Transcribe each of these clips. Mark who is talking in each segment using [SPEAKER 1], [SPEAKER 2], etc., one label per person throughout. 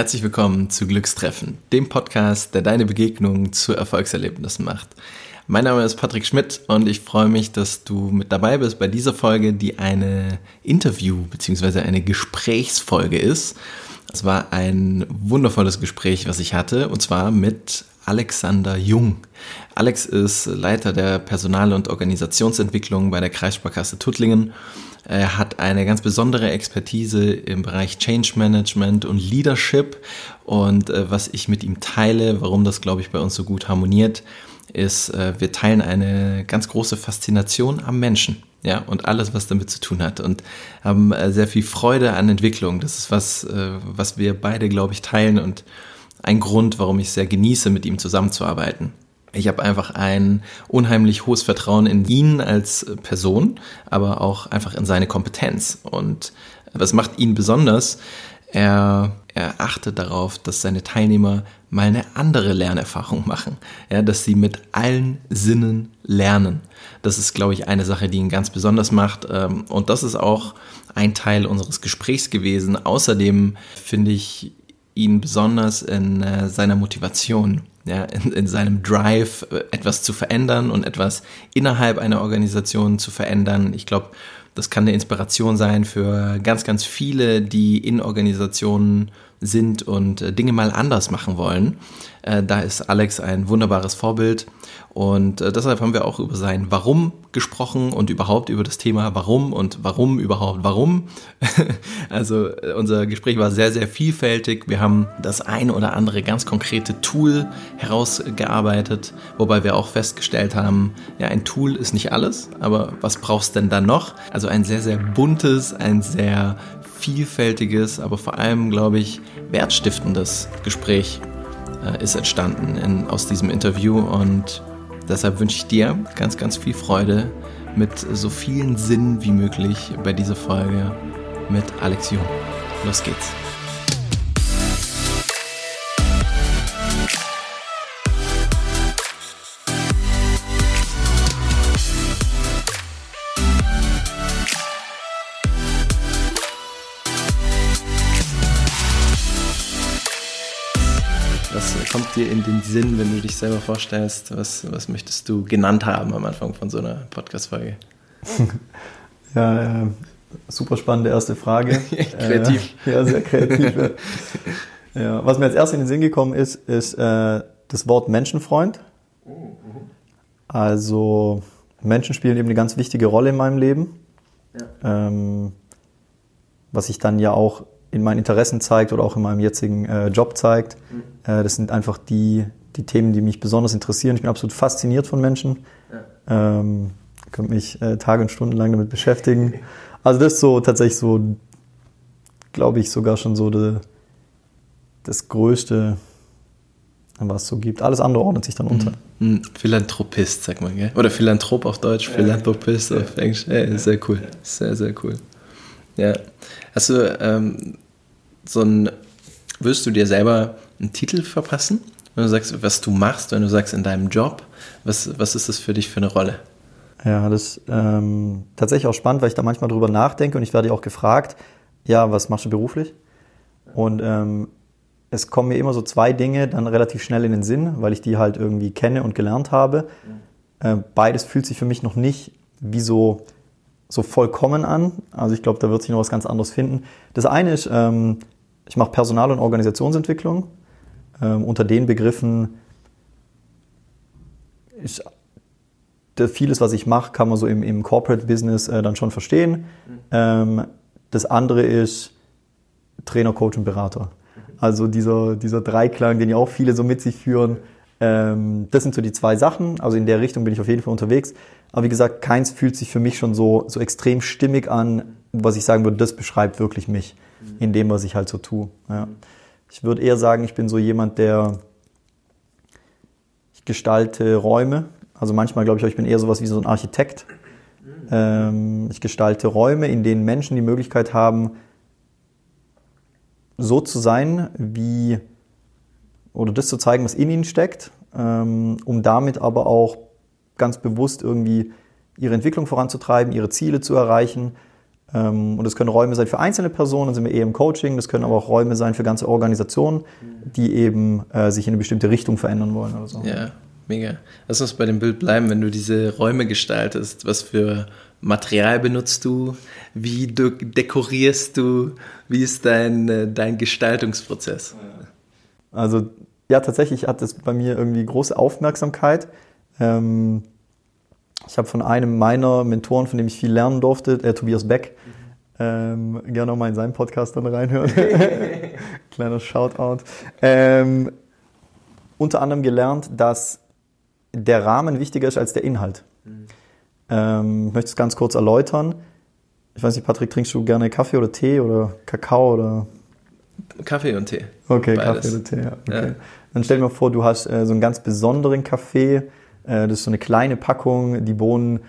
[SPEAKER 1] Herzlich willkommen zu Glückstreffen, dem Podcast, der deine Begegnung zu Erfolgserlebnissen macht. Mein Name ist Patrick Schmidt und ich freue mich, dass du mit dabei bist bei dieser Folge, die eine Interview- bzw. eine Gesprächsfolge ist. Es war ein wundervolles Gespräch, was ich hatte, und zwar mit Alexander Jung. Alex ist Leiter der Personal- und Organisationsentwicklung bei der Kreissparkasse Tuttlingen er hat eine ganz besondere Expertise im Bereich Change Management und Leadership. Und äh, was ich mit ihm teile, warum das, glaube ich, bei uns so gut harmoniert, ist, äh, wir teilen eine ganz große Faszination am Menschen. Ja, und alles, was damit zu tun hat. Und haben äh, sehr viel Freude an Entwicklung. Das ist was, äh, was wir beide, glaube ich, teilen und ein Grund, warum ich sehr genieße, mit ihm zusammenzuarbeiten. Ich habe einfach ein unheimlich hohes Vertrauen in ihn als Person, aber auch einfach in seine Kompetenz. Und was macht ihn besonders? Er, er achtet darauf, dass seine Teilnehmer mal eine andere Lernerfahrung machen. Ja, dass sie mit allen Sinnen lernen. Das ist, glaube ich, eine Sache, die ihn ganz besonders macht. Ähm, und das ist auch ein Teil unseres Gesprächs gewesen. Außerdem finde ich ihn besonders in äh, seiner Motivation ja, in, in seinem Drive, äh, etwas zu verändern und etwas innerhalb einer Organisation zu verändern. Ich glaube, das kann eine Inspiration sein für ganz, ganz viele, die in Organisationen sind und äh, Dinge mal anders machen wollen. Äh, da ist Alex ein wunderbares Vorbild und äh, deshalb haben wir auch über sein Warum gesprochen und überhaupt über das Thema Warum und warum überhaupt warum. also unser Gespräch war sehr, sehr vielfältig. Wir haben das ein oder andere ganz konkrete Tool herausgearbeitet, wobei wir auch festgestellt haben, ja, ein Tool ist nicht alles, aber was brauchst denn dann noch? Also ein sehr, sehr buntes, ein sehr vielfältiges, aber vor allem, glaube ich, wertstiftendes Gespräch äh, ist entstanden in, aus diesem Interview und Deshalb wünsche ich dir ganz, ganz viel Freude mit so vielen Sinnen wie möglich bei dieser Folge mit Alex Jung. Los geht's. Kommt dir in den Sinn, wenn du dich selber vorstellst? Was, was möchtest du genannt haben am Anfang von so einer Podcast-Folge?
[SPEAKER 2] ja, äh, super spannende erste Frage.
[SPEAKER 1] kreativ.
[SPEAKER 2] Äh, ja, sehr kreativ. ja. Was mir als erstes in den Sinn gekommen ist, ist äh, das Wort Menschenfreund. Also Menschen spielen eben eine ganz wichtige Rolle in meinem Leben. Ja. Ähm, was ich dann ja auch in meinen Interessen zeigt oder auch in meinem jetzigen äh, Job zeigt. Mhm. Äh, das sind einfach die, die Themen, die mich besonders interessieren. Ich bin absolut fasziniert von Menschen. Ja. Ähm, könnte mich äh, Tage und Stunden lang damit beschäftigen. Also das ist so tatsächlich so, glaube ich, sogar schon so de, das Größte, was es so gibt. Alles andere ordnet sich dann mhm. unter.
[SPEAKER 1] Mhm. Philanthropist, sag mal, gell? Oder Philanthrop auf Deutsch, Philanthropist auf Englisch. Hey, sehr cool. Sehr, sehr cool. Ja. Hast du ähm, so ein, wirst du dir selber einen Titel verpassen? Wenn du sagst, was du machst, wenn du sagst in deinem Job, was, was ist das für dich für eine Rolle?
[SPEAKER 2] Ja, das ist ähm, tatsächlich auch spannend, weil ich da manchmal drüber nachdenke und ich werde auch gefragt, ja, was machst du beruflich? Und ähm, es kommen mir immer so zwei Dinge dann relativ schnell in den Sinn, weil ich die halt irgendwie kenne und gelernt habe. Äh, beides fühlt sich für mich noch nicht wie so so vollkommen an. Also ich glaube, da wird sich noch was ganz anderes finden. Das eine ist, ähm, ich mache Personal- und Organisationsentwicklung. Ähm, unter den Begriffen ist vieles, was ich mache, kann man so im, im Corporate Business äh, dann schon verstehen. Mhm. Ähm, das andere ist Trainer, Coach und Berater. Also dieser, dieser Dreiklang, den ja auch viele so mit sich führen. Ähm, das sind so die zwei Sachen. Also in der Richtung bin ich auf jeden Fall unterwegs. Aber wie gesagt, keins fühlt sich für mich schon so, so extrem stimmig an, was ich sagen würde, das beschreibt wirklich mich in dem, was ich halt so tue. Ja. Ich würde eher sagen, ich bin so jemand, der ich gestalte Räume. Also manchmal glaube ich, ich bin eher sowas wie so ein Architekt. Ähm, ich gestalte Räume, in denen Menschen die Möglichkeit haben, so zu sein, wie oder das zu zeigen, was in ihnen steckt, ähm, um damit aber auch ganz bewusst irgendwie ihre Entwicklung voranzutreiben, ihre Ziele zu erreichen und das können Räume sein für einzelne Personen, dann sind wir eher im Coaching. Das können aber auch Räume sein für ganze Organisationen, die eben äh, sich in eine bestimmte Richtung verändern wollen oder so.
[SPEAKER 1] Ja, mega. Lass uns bei dem Bild bleiben, wenn du diese Räume gestaltest. Was für Material benutzt du? Wie du dekorierst du? Wie ist dein, äh, dein Gestaltungsprozess?
[SPEAKER 2] Also ja, tatsächlich hat das bei mir irgendwie große Aufmerksamkeit. Ähm, ich habe von einem meiner Mentoren, von dem ich viel lernen durfte, äh, Tobias Beck, ähm, gerne auch mal in seinen Podcast dann reinhören. Kleiner Shoutout. Ähm, unter anderem gelernt, dass der Rahmen wichtiger ist als der Inhalt. Mhm. Ähm, ich möchte es ganz kurz erläutern. Ich weiß nicht, Patrick, trinkst du gerne Kaffee oder Tee oder Kakao oder?
[SPEAKER 1] Kaffee und Tee.
[SPEAKER 2] Okay, Beides. Kaffee oder Tee, ja. Okay. ja. Dann stell dir mal vor, du hast äh, so einen ganz besonderen Kaffee. Äh, das ist so eine kleine Packung. Die Bohnen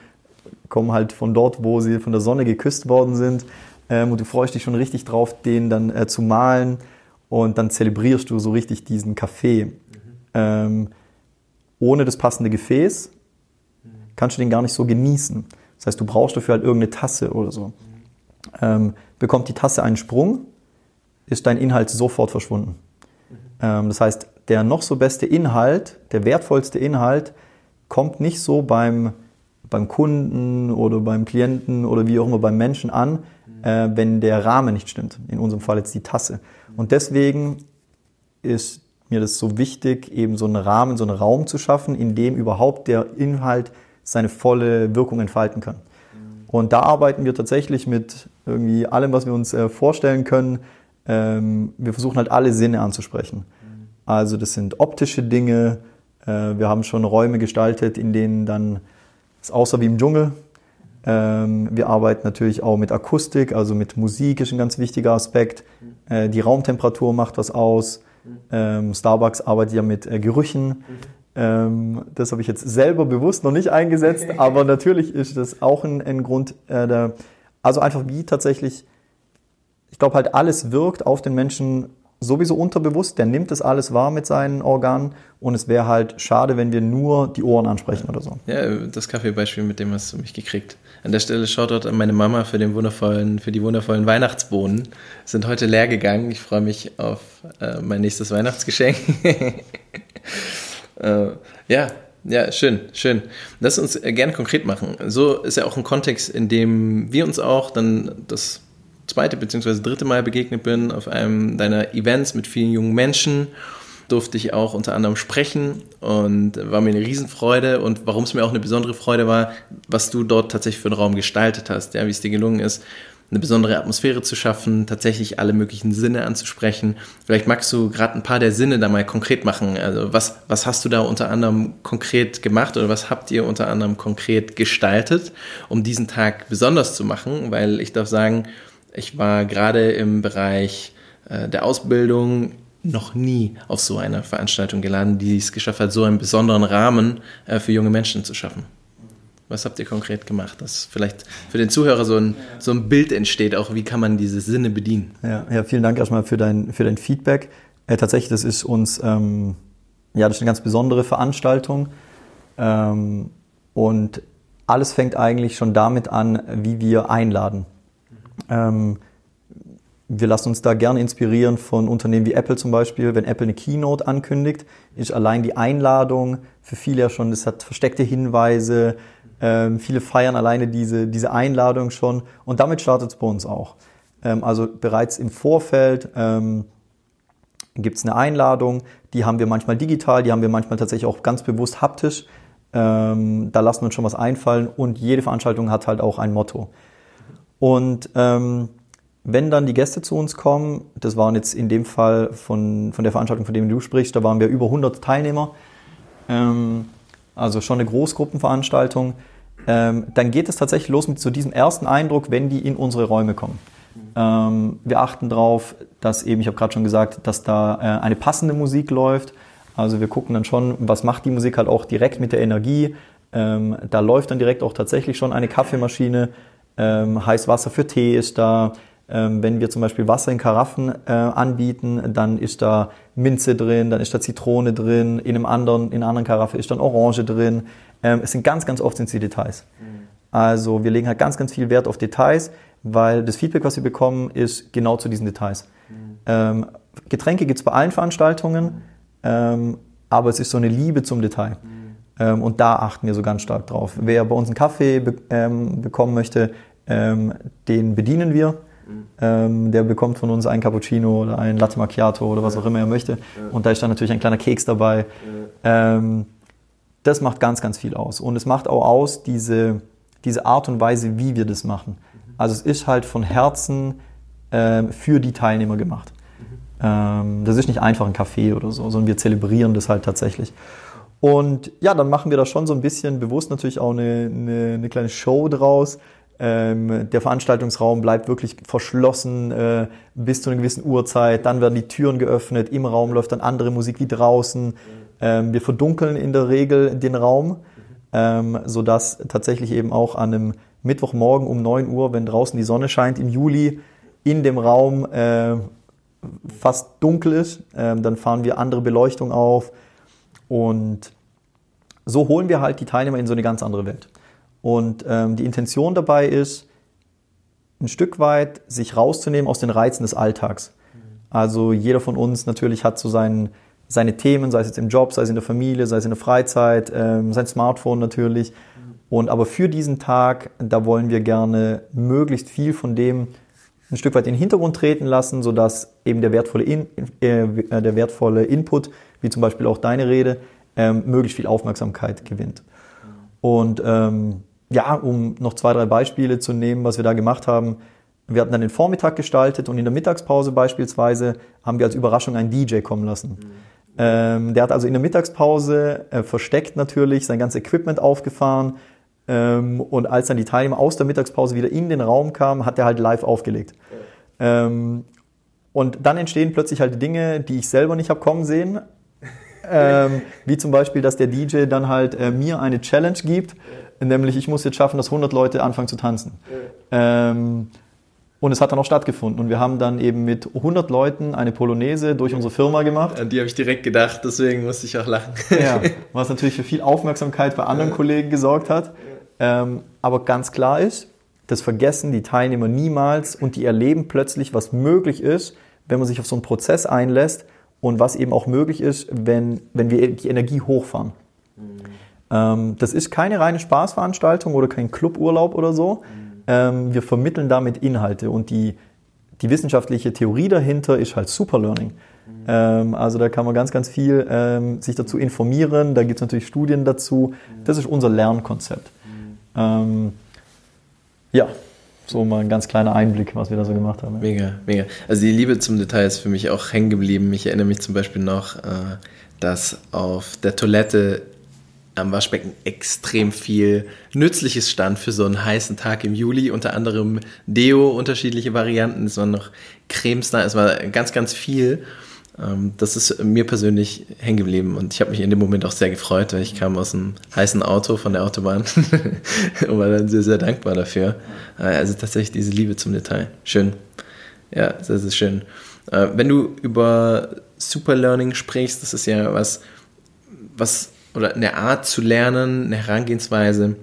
[SPEAKER 2] kommen halt von dort, wo sie von der Sonne geküsst worden sind. Ähm, und du freust dich schon richtig drauf, den dann äh, zu malen. Und dann zelebrierst du so richtig diesen Kaffee. Mhm. Ähm, ohne das passende Gefäß kannst du den gar nicht so genießen. Das heißt, du brauchst dafür halt irgendeine Tasse oder so. Ähm, bekommt die Tasse einen Sprung, ist dein Inhalt sofort verschwunden. Ähm, das heißt, der noch so beste Inhalt, der wertvollste Inhalt, kommt nicht so beim, beim Kunden oder beim Klienten oder wie auch immer beim Menschen an, äh, wenn der Rahmen nicht stimmt. In unserem Fall jetzt die Tasse. Und deswegen ist mir das so wichtig, eben so einen Rahmen, so einen Raum zu schaffen, in dem überhaupt der Inhalt seine volle Wirkung entfalten kann. Und da arbeiten wir tatsächlich mit irgendwie allem, was wir uns äh, vorstellen können. Ähm, wir versuchen halt alle Sinne anzusprechen. Also das sind optische Dinge. Äh, wir haben schon Räume gestaltet, in denen dann es aussah wie im Dschungel. Ähm, wir arbeiten natürlich auch mit Akustik, also mit Musik ist ein ganz wichtiger Aspekt. Äh, die Raumtemperatur macht was aus. Ähm, Starbucks arbeitet ja mit äh, Gerüchen. Ähm, das habe ich jetzt selber bewusst noch nicht eingesetzt, aber natürlich ist das auch ein, ein Grund. Also einfach wie tatsächlich, ich glaube halt alles wirkt auf den Menschen sowieso unterbewusst, der nimmt das alles wahr mit seinen Organen und es wäre halt schade, wenn wir nur die Ohren ansprechen oder so.
[SPEAKER 1] Ja, das Kaffeebeispiel, mit dem hast du mich gekriegt. An der Stelle schaut dort an meine Mama für den wundervollen, für die wundervollen Weihnachtsbohnen. Sind heute leer gegangen. Ich freue mich auf äh, mein nächstes Weihnachtsgeschenk. Äh, ja, ja, schön, schön. Lass uns äh, gerne konkret machen. So ist ja auch ein Kontext, in dem wir uns auch dann das zweite bzw. dritte Mal begegnet bin auf einem deiner Events mit vielen jungen Menschen durfte ich auch unter anderem sprechen und war mir eine Riesenfreude und warum es mir auch eine besondere Freude war, was du dort tatsächlich für einen Raum gestaltet hast, ja, wie es dir gelungen ist, eine besondere Atmosphäre zu schaffen, tatsächlich alle möglichen Sinne anzusprechen. Vielleicht magst du gerade ein paar der Sinne da mal konkret machen. Also was, was hast du da unter anderem konkret gemacht oder was habt ihr unter anderem konkret gestaltet, um diesen Tag besonders zu machen? Weil ich darf sagen, ich war gerade im Bereich äh, der Ausbildung noch nie auf so eine Veranstaltung geladen, die es geschafft hat, so einen besonderen Rahmen äh, für junge Menschen zu schaffen. Was habt ihr konkret gemacht? Dass vielleicht für den Zuhörer so ein, so ein Bild entsteht, auch wie kann man diese Sinne bedienen?
[SPEAKER 2] Ja, ja vielen Dank erstmal für dein, für dein Feedback. Äh, tatsächlich, das ist uns, ähm, ja, das ist eine ganz besondere Veranstaltung. Ähm, und alles fängt eigentlich schon damit an, wie wir einladen. Ähm, wir lassen uns da gerne inspirieren von Unternehmen wie Apple zum Beispiel. Wenn Apple eine Keynote ankündigt, ist allein die Einladung für viele ja schon, das hat versteckte Hinweise, ähm, viele feiern alleine diese, diese Einladung schon und damit startet es bei uns auch. Ähm, also bereits im Vorfeld ähm, gibt es eine Einladung, die haben wir manchmal digital, die haben wir manchmal tatsächlich auch ganz bewusst haptisch. Ähm, da lassen wir uns schon was einfallen und jede Veranstaltung hat halt auch ein Motto. Und ähm, wenn dann die Gäste zu uns kommen, das waren jetzt in dem Fall von, von der Veranstaltung, von der du sprichst, da waren wir über 100 Teilnehmer, ähm, also schon eine Großgruppenveranstaltung, ähm, dann geht es tatsächlich los mit so diesem ersten Eindruck, wenn die in unsere Räume kommen. Ähm, wir achten darauf, dass eben, ich habe gerade schon gesagt, dass da äh, eine passende Musik läuft. Also wir gucken dann schon, was macht die Musik halt auch direkt mit der Energie. Ähm, da läuft dann direkt auch tatsächlich schon eine Kaffeemaschine. Ähm, heiß Wasser für Tee ist da. Ähm, wenn wir zum Beispiel Wasser in Karaffen äh, anbieten, dann ist da Minze drin, dann ist da Zitrone drin, in einem anderen, in einer anderen Karaffe ist dann Orange drin. Ähm, es sind ganz, ganz oft sind es die Details. Mhm. Also wir legen halt ganz, ganz viel Wert auf Details, weil das Feedback, was wir bekommen, ist genau zu diesen Details. Ähm, Getränke gibt es bei allen Veranstaltungen, ähm, aber es ist so eine Liebe zum Detail. Ähm, und da achten wir so ganz stark drauf. Wer bei uns einen Kaffee be ähm, bekommen möchte, ähm, den bedienen wir. Ähm, der bekommt von uns einen Cappuccino oder einen Latte Macchiato oder was auch immer er möchte. Und da ist dann natürlich ein kleiner Keks dabei. Ähm, das macht ganz, ganz viel aus. Und es macht auch aus diese, diese Art und Weise, wie wir das machen. Also es ist halt von Herzen äh, für die Teilnehmer gemacht. Ähm, das ist nicht einfach ein Kaffee oder so, sondern wir zelebrieren das halt tatsächlich. Und ja, dann machen wir da schon so ein bisschen bewusst natürlich auch eine, eine, eine kleine Show draus. Ähm, der Veranstaltungsraum bleibt wirklich verschlossen äh, bis zu einer gewissen Uhrzeit. Dann werden die Türen geöffnet. Im Raum läuft dann andere Musik wie draußen. Ähm, wir verdunkeln in der Regel den Raum, ähm, sodass tatsächlich eben auch an einem Mittwochmorgen um 9 Uhr, wenn draußen die Sonne scheint im Juli, in dem Raum äh, fast dunkel ist. Ähm, dann fahren wir andere Beleuchtung auf und so holen wir halt die Teilnehmer in so eine ganz andere Welt. Und ähm, die Intention dabei ist, ein Stück weit sich rauszunehmen aus den Reizen des Alltags. Also jeder von uns natürlich hat so seinen, seine Themen, sei es jetzt im Job, sei es in der Familie, sei es in der Freizeit, ähm, sein Smartphone natürlich. Und aber für diesen Tag, da wollen wir gerne möglichst viel von dem ein Stück weit in den Hintergrund treten lassen, sodass eben der wertvolle, in, äh, der wertvolle Input, wie zum Beispiel auch deine Rede, ähm, möglichst viel Aufmerksamkeit gewinnt. Und ähm, ja, um noch zwei, drei Beispiele zu nehmen, was wir da gemacht haben. Wir hatten dann den Vormittag gestaltet und in der Mittagspause beispielsweise haben wir als Überraschung einen DJ kommen lassen. Mhm. Ähm, der hat also in der Mittagspause äh, versteckt natürlich sein ganzes Equipment aufgefahren, ähm, und als dann die Teilnehmer aus der Mittagspause wieder in den Raum kamen, hat er halt live aufgelegt. Ja. Ähm, und dann entstehen plötzlich halt Dinge, die ich selber nicht habe kommen sehen. ähm, wie zum Beispiel, dass der DJ dann halt äh, mir eine Challenge gibt. Nämlich ich muss jetzt schaffen, dass 100 Leute anfangen zu tanzen. Ja. Ähm, und es hat dann auch stattgefunden. Und wir haben dann eben mit 100 Leuten eine Polonaise durch unsere Firma gemacht.
[SPEAKER 1] An die habe ich direkt gedacht, deswegen musste ich auch lachen.
[SPEAKER 2] ja, was natürlich für viel Aufmerksamkeit bei anderen Kollegen gesorgt hat. Ähm, aber ganz klar ist, das vergessen die Teilnehmer niemals und die erleben plötzlich, was möglich ist, wenn man sich auf so einen Prozess einlässt und was eben auch möglich ist, wenn, wenn wir die Energie hochfahren. Ähm, das ist keine reine Spaßveranstaltung oder kein Cluburlaub oder so. Ähm, wir vermitteln damit Inhalte und die, die wissenschaftliche Theorie dahinter ist halt Superlearning. Ähm, also da kann man ganz, ganz viel sich dazu informieren. Da gibt es natürlich Studien dazu. Das ist unser Lernkonzept. Ja, so mal ein ganz kleiner Einblick, was wir da so gemacht haben.
[SPEAKER 1] Mega, mega. Also die Liebe zum Detail ist für mich auch hängen geblieben. Ich erinnere mich zum Beispiel noch, äh, dass auf der Toilette am Waschbecken extrem viel Nützliches stand für so einen heißen Tag im Juli. Unter anderem Deo, unterschiedliche Varianten. Es waren noch Cremes da. Es war ganz, ganz viel. Ähm, das ist mir persönlich hängen geblieben und ich habe mich in dem Moment auch sehr gefreut, weil ich kam aus einem heißen Auto von der Autobahn und war dann sehr, sehr dankbar dafür. Äh, also tatsächlich diese Liebe zum Detail. Schön. Ja, das ist schön. Äh, wenn du über Superlearning sprichst, das ist ja was, was, oder eine Art zu lernen, eine Herangehensweise,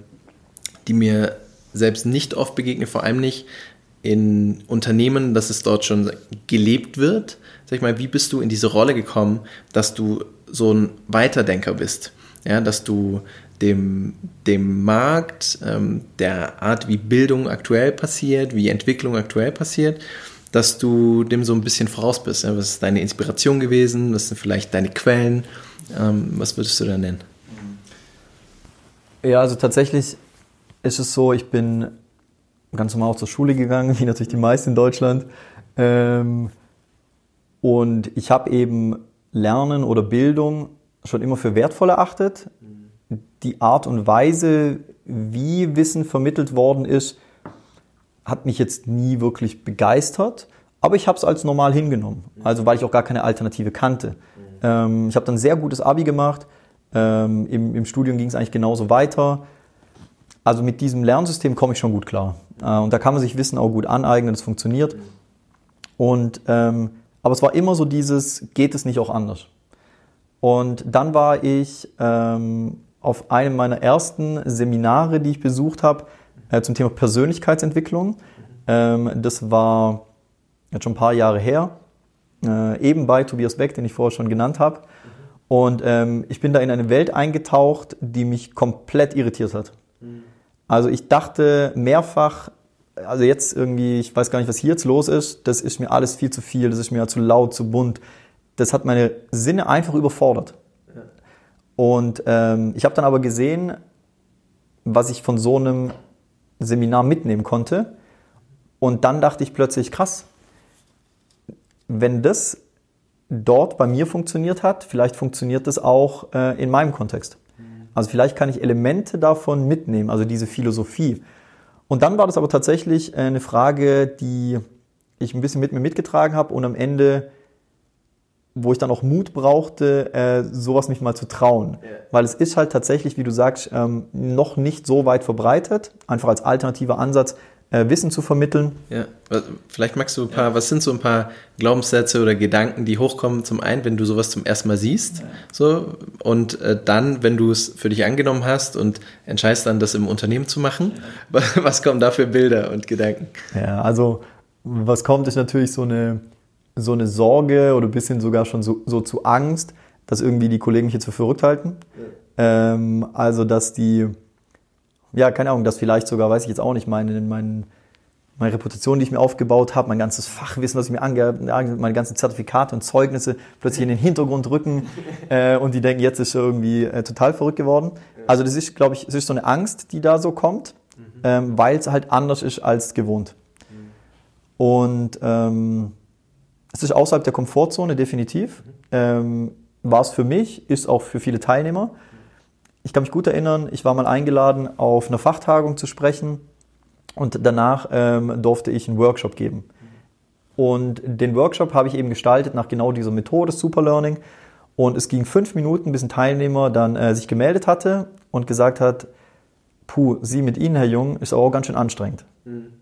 [SPEAKER 1] die mir selbst nicht oft begegnet, vor allem nicht in Unternehmen, dass es dort schon gelebt wird sag ich mal, wie bist du in diese Rolle gekommen, dass du so ein Weiterdenker bist? Ja, dass du dem, dem Markt, ähm, der Art, wie Bildung aktuell passiert, wie Entwicklung aktuell passiert, dass du dem so ein bisschen voraus bist. Ja? Was ist deine Inspiration gewesen? Was sind vielleicht deine Quellen? Ähm, was würdest du da nennen?
[SPEAKER 2] Ja, also tatsächlich ist es so, ich bin ganz normal auch zur Schule gegangen, wie natürlich die meisten in Deutschland. Ähm, und ich habe eben Lernen oder Bildung schon immer für wertvoll erachtet. Die Art und Weise, wie Wissen vermittelt worden ist, hat mich jetzt nie wirklich begeistert. Aber ich habe es als normal hingenommen. Also weil ich auch gar keine Alternative kannte. Ähm, ich habe dann sehr gutes Abi gemacht. Ähm, im, Im Studium ging es eigentlich genauso weiter. Also mit diesem Lernsystem komme ich schon gut klar. Äh, und da kann man sich Wissen auch gut aneignen, das funktioniert. Und ähm, aber es war immer so dieses, geht es nicht auch anders? Und dann war ich ähm, auf einem meiner ersten Seminare, die ich besucht habe, äh, zum Thema Persönlichkeitsentwicklung. Ähm, das war jetzt schon ein paar Jahre her, äh, eben bei Tobias Beck, den ich vorher schon genannt habe. Und ähm, ich bin da in eine Welt eingetaucht, die mich komplett irritiert hat. Also ich dachte mehrfach, also jetzt irgendwie, ich weiß gar nicht, was hier jetzt los ist, das ist mir alles viel zu viel, das ist mir zu laut, zu bunt. Das hat meine Sinne einfach überfordert. Und ähm, ich habe dann aber gesehen, was ich von so einem Seminar mitnehmen konnte. Und dann dachte ich plötzlich, krass, wenn das dort bei mir funktioniert hat, vielleicht funktioniert das auch äh, in meinem Kontext. Also vielleicht kann ich Elemente davon mitnehmen, also diese Philosophie. Und dann war das aber tatsächlich eine Frage, die ich ein bisschen mit mir mitgetragen habe und am Ende, wo ich dann auch Mut brauchte, äh, sowas mich mal zu trauen. Ja. Weil es ist halt tatsächlich, wie du sagst, ähm, noch nicht so weit verbreitet, einfach als alternativer Ansatz äh, Wissen zu vermitteln.
[SPEAKER 1] Ja, vielleicht magst du ein paar, ja. was sind so ein paar Glaubenssätze oder Gedanken, die hochkommen zum einen, wenn du sowas zum ersten Mal siehst, ja. so und äh, dann, wenn du es für dich angenommen hast und entscheidest dann, das im Unternehmen zu machen, ja. was kommen da für Bilder und Gedanken?
[SPEAKER 2] Ja, also was kommt, ist natürlich so eine so eine Sorge oder ein bisschen sogar schon so, so zu Angst, dass irgendwie die Kollegen mich jetzt für verrückt halten. Ähm, also dass die ja, keine Ahnung, das vielleicht sogar, weiß ich jetzt auch nicht, meine, meine, meine Reputation, die ich mir aufgebaut habe, mein ganzes Fachwissen, was ich mir angeeignet meine ganzen Zertifikate und Zeugnisse plötzlich in den Hintergrund rücken äh, und die denken, jetzt ist er irgendwie äh, total verrückt geworden. Also das ist, glaube ich, es ist so eine Angst, die da so kommt, mhm. ähm, weil es halt anders ist als gewohnt. Mhm. Und ähm, es ist außerhalb der Komfortzone, definitiv. Mhm. Ähm, war es für mich, ist auch für viele Teilnehmer ich kann mich gut erinnern, ich war mal eingeladen, auf einer Fachtagung zu sprechen und danach ähm, durfte ich einen Workshop geben. Und den Workshop habe ich eben gestaltet nach genau dieser Methode, Superlearning. Und es ging fünf Minuten, bis ein Teilnehmer dann äh, sich gemeldet hatte und gesagt hat, puh, Sie mit Ihnen, Herr Jung, ist auch ganz schön anstrengend. Mhm.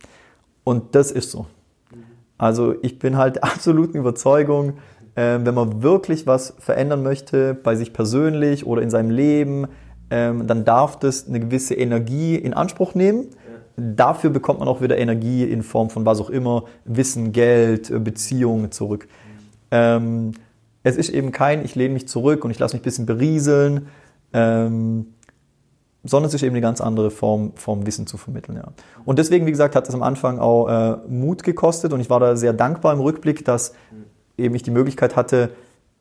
[SPEAKER 2] Und das ist so. Mhm. Also ich bin halt der absoluten Überzeugung, äh, wenn man wirklich was verändern möchte, bei sich persönlich oder in seinem Leben, ähm, dann darf das eine gewisse Energie in Anspruch nehmen. Dafür bekommt man auch wieder Energie in Form von was auch immer, Wissen, Geld, äh, Beziehungen zurück. Ähm, es ist eben kein, ich lehne mich zurück und ich lasse mich ein bisschen berieseln, ähm, sondern es ist eben eine ganz andere Form, Form Wissen zu vermitteln. Ja. Und deswegen, wie gesagt, hat es am Anfang auch äh, Mut gekostet und ich war da sehr dankbar im Rückblick, dass eben ich die Möglichkeit hatte,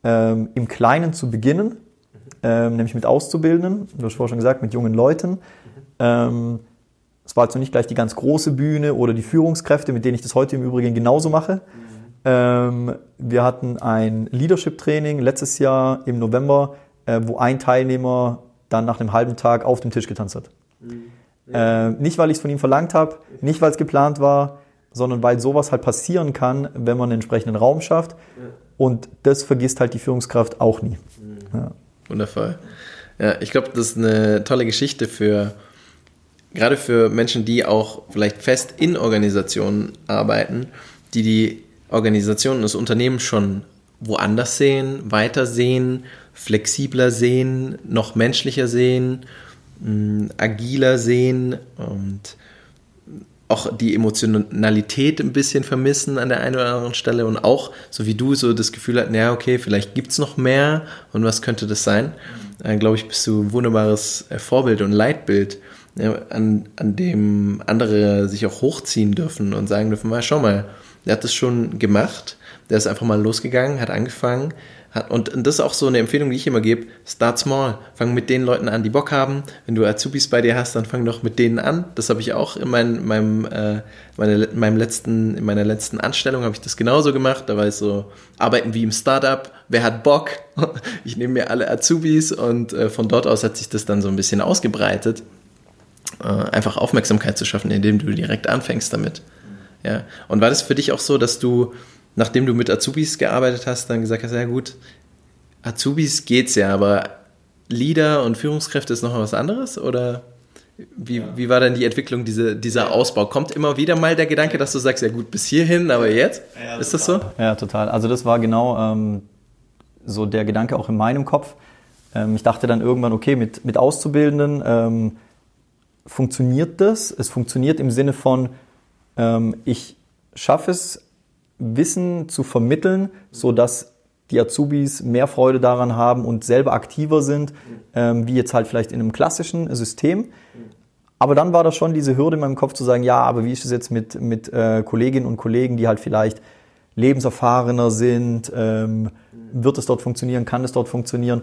[SPEAKER 2] ähm, im Kleinen zu beginnen ähm, nämlich mit Auszubildenden, du hast vorhin schon gesagt, mit jungen Leuten. Ähm, es war also nicht gleich die ganz große Bühne oder die Führungskräfte, mit denen ich das heute im Übrigen genauso mache. Ähm, wir hatten ein Leadership-Training letztes Jahr im November, äh, wo ein Teilnehmer dann nach einem halben Tag auf dem Tisch getanzt hat. Ja. Äh, nicht, weil ich es von ihm verlangt habe, nicht, weil es geplant war, sondern weil sowas halt passieren kann, wenn man einen entsprechenden Raum schafft. Ja. Und das vergisst halt die Führungskraft auch nie. Mhm.
[SPEAKER 1] Ja. Wundervoll. Ja, ich glaube, das ist eine tolle Geschichte für, gerade für Menschen, die auch vielleicht fest in Organisationen arbeiten, die die Organisation und das Unternehmen schon woanders sehen, weiter sehen, flexibler sehen, noch menschlicher sehen, agiler sehen und auch die Emotionalität ein bisschen vermissen an der einen oder anderen Stelle und auch, so wie du, so das Gefühl hat, naja, okay, vielleicht gibt es noch mehr und was könnte das sein? Äh, Glaube ich, bist du ein wunderbares äh, Vorbild und Leitbild, ja, an, an dem andere sich auch hochziehen dürfen und sagen dürfen, schau mal, der hat das schon gemacht, der ist einfach mal losgegangen, hat angefangen, und, das ist auch so eine Empfehlung, die ich immer gebe. Start small. Fang mit den Leuten an, die Bock haben. Wenn du Azubis bei dir hast, dann fang doch mit denen an. Das habe ich auch in, mein, meinem, äh, meine, meinem letzten, in meiner letzten Anstellung habe ich das genauso gemacht. Da war es so, arbeiten wie im Startup. Wer hat Bock? Ich nehme mir alle Azubis und äh, von dort aus hat sich das dann so ein bisschen ausgebreitet. Äh, einfach Aufmerksamkeit zu schaffen, indem du direkt anfängst damit. Ja. Und war das für dich auch so, dass du nachdem du mit Azubis gearbeitet hast, dann gesagt hast, ja gut, Azubis geht's ja, aber Leader und Führungskräfte ist noch was anderes? Oder wie, ja. wie war denn die Entwicklung, diese, dieser Ausbau? Kommt immer wieder mal der Gedanke, dass du sagst, ja gut, bis hierhin, aber jetzt? Ja, ist das so?
[SPEAKER 2] Ja, total. Also das war genau ähm, so der Gedanke auch in meinem Kopf. Ähm, ich dachte dann irgendwann, okay, mit, mit Auszubildenden ähm, funktioniert das. Es funktioniert im Sinne von, ähm, ich schaffe es, Wissen zu vermitteln, so dass die Azubis mehr Freude daran haben und selber aktiver sind, ähm, wie jetzt halt vielleicht in einem klassischen System. Aber dann war das schon diese Hürde in meinem Kopf zu sagen, ja, aber wie ist es jetzt mit, mit äh, Kolleginnen und Kollegen, die halt vielleicht lebenserfahrener sind? Ähm, wird es dort funktionieren? Kann es dort funktionieren?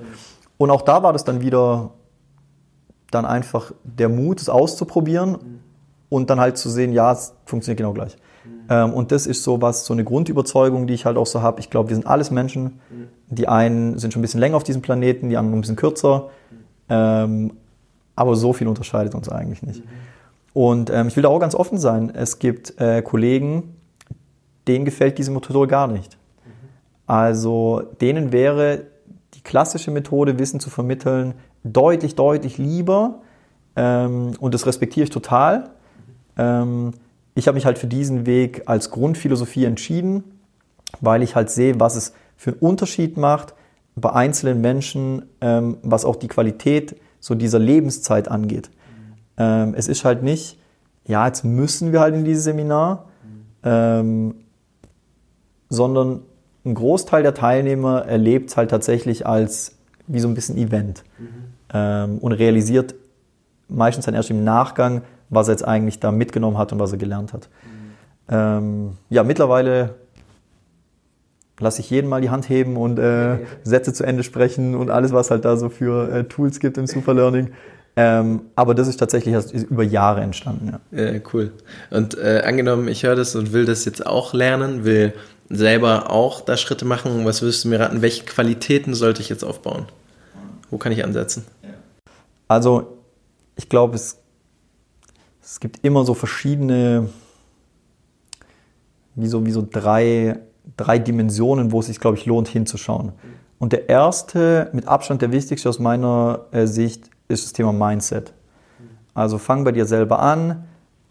[SPEAKER 2] Und auch da war das dann wieder dann einfach der Mut, es auszuprobieren und dann halt zu sehen, ja, es funktioniert genau gleich. Ähm, und das ist so was, so eine Grundüberzeugung, die ich halt auch so habe. Ich glaube, wir sind alles Menschen. Die einen sind schon ein bisschen länger auf diesem Planeten, die anderen ein bisschen kürzer. Ähm, aber so viel unterscheidet uns eigentlich nicht. Und ähm, ich will da auch ganz offen sein. Es gibt äh, Kollegen, denen gefällt diese Methode gar nicht. Also denen wäre die klassische Methode, Wissen zu vermitteln, deutlich, deutlich lieber. Ähm, und das respektiere ich total. Ähm, ich habe mich halt für diesen Weg als Grundphilosophie entschieden, weil ich halt sehe, was es für einen Unterschied macht bei einzelnen Menschen, ähm, was auch die Qualität so dieser Lebenszeit angeht. Ähm, es ist halt nicht, ja, jetzt müssen wir halt in dieses Seminar, ähm, sondern ein Großteil der Teilnehmer erlebt es halt tatsächlich als wie so ein bisschen Event mhm. ähm, und realisiert meistens dann erst im Nachgang, was er jetzt eigentlich da mitgenommen hat und was er gelernt hat. Mhm. Ähm, ja, mittlerweile lasse ich jeden mal die Hand heben und äh, Sätze zu Ende sprechen und alles, was halt da so für äh, Tools gibt im Superlearning. Ähm, aber das ist tatsächlich erst über Jahre entstanden.
[SPEAKER 1] Ja, ja cool. Und äh, angenommen, ich höre das und will das jetzt auch lernen, will selber auch da Schritte machen. Was würdest du mir raten? Welche Qualitäten sollte ich jetzt aufbauen? Wo kann ich ansetzen?
[SPEAKER 2] Also, ich glaube, es es gibt immer so verschiedene, wie so, wie so drei, drei Dimensionen, wo es sich, glaube ich, lohnt hinzuschauen. Und der erste, mit Abstand der wichtigste aus meiner äh, Sicht, ist das Thema Mindset. Also fang bei dir selber an.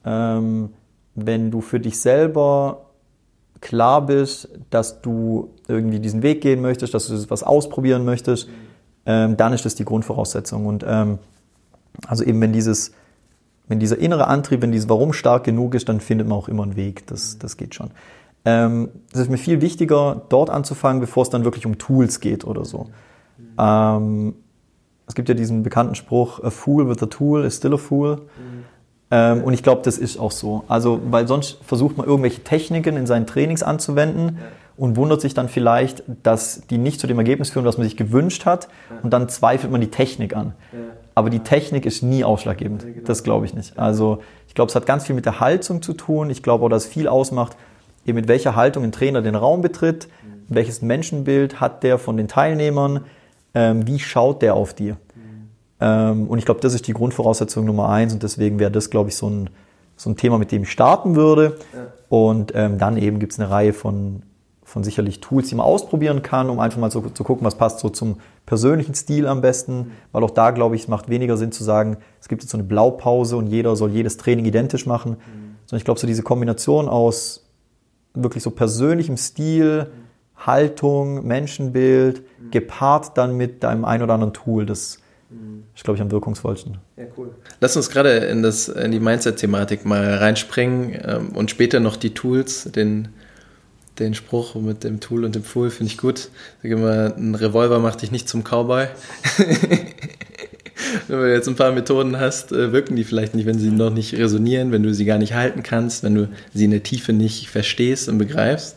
[SPEAKER 2] Ähm, wenn du für dich selber klar bist, dass du irgendwie diesen Weg gehen möchtest, dass du was ausprobieren möchtest, ähm, dann ist das die Grundvoraussetzung. Und ähm, also eben wenn dieses wenn dieser innere Antrieb, wenn dieses Warum stark genug ist, dann findet man auch immer einen Weg. Das, das geht schon. Ähm, es ist mir viel wichtiger, dort anzufangen, bevor es dann wirklich um Tools geht oder so. Ähm, es gibt ja diesen bekannten Spruch, a fool with a tool is still a fool. Ähm, und ich glaube, das ist auch so. Also, weil sonst versucht man irgendwelche Techniken in seinen Trainings anzuwenden und wundert sich dann vielleicht, dass die nicht zu dem Ergebnis führen, was man sich gewünscht hat. Und dann zweifelt man die Technik an. Aber die Technik ist nie ausschlaggebend. Genau. Das glaube ich nicht. Also ich glaube, es hat ganz viel mit der Haltung zu tun. Ich glaube auch, dass viel ausmacht, eben mit welcher Haltung ein Trainer den Raum betritt, mhm. welches Menschenbild hat der von den Teilnehmern, ähm, wie schaut der auf dir. Mhm. Ähm, und ich glaube, das ist die Grundvoraussetzung Nummer eins und deswegen wäre das, glaube ich, so ein, so ein Thema, mit dem ich starten würde. Und ähm, dann eben gibt es eine Reihe von, von sicherlich Tools, die man ausprobieren kann, um einfach mal so, zu gucken, was passt so zum persönlichen Stil am besten, weil auch da glaube ich, es macht weniger Sinn zu sagen, es gibt jetzt so eine Blaupause und jeder soll jedes Training identisch machen, mhm. sondern ich glaube, so diese Kombination aus wirklich so persönlichem Stil, mhm. Haltung, Menschenbild, mhm. gepaart dann mit deinem ein oder anderen Tool, das ist, glaube ich, am wirkungsvollsten. Ja,
[SPEAKER 1] cool. Lass uns gerade in, in die Mindset-Thematik mal reinspringen ähm, und später noch die Tools, den den Spruch mit dem Tool und dem Fool finde ich gut. Sage immer, ein Revolver macht dich nicht zum Cowboy. wenn du jetzt ein paar Methoden hast, äh, wirken die vielleicht nicht, wenn sie noch nicht resonieren, wenn du sie gar nicht halten kannst, wenn du sie in der Tiefe nicht verstehst und begreifst.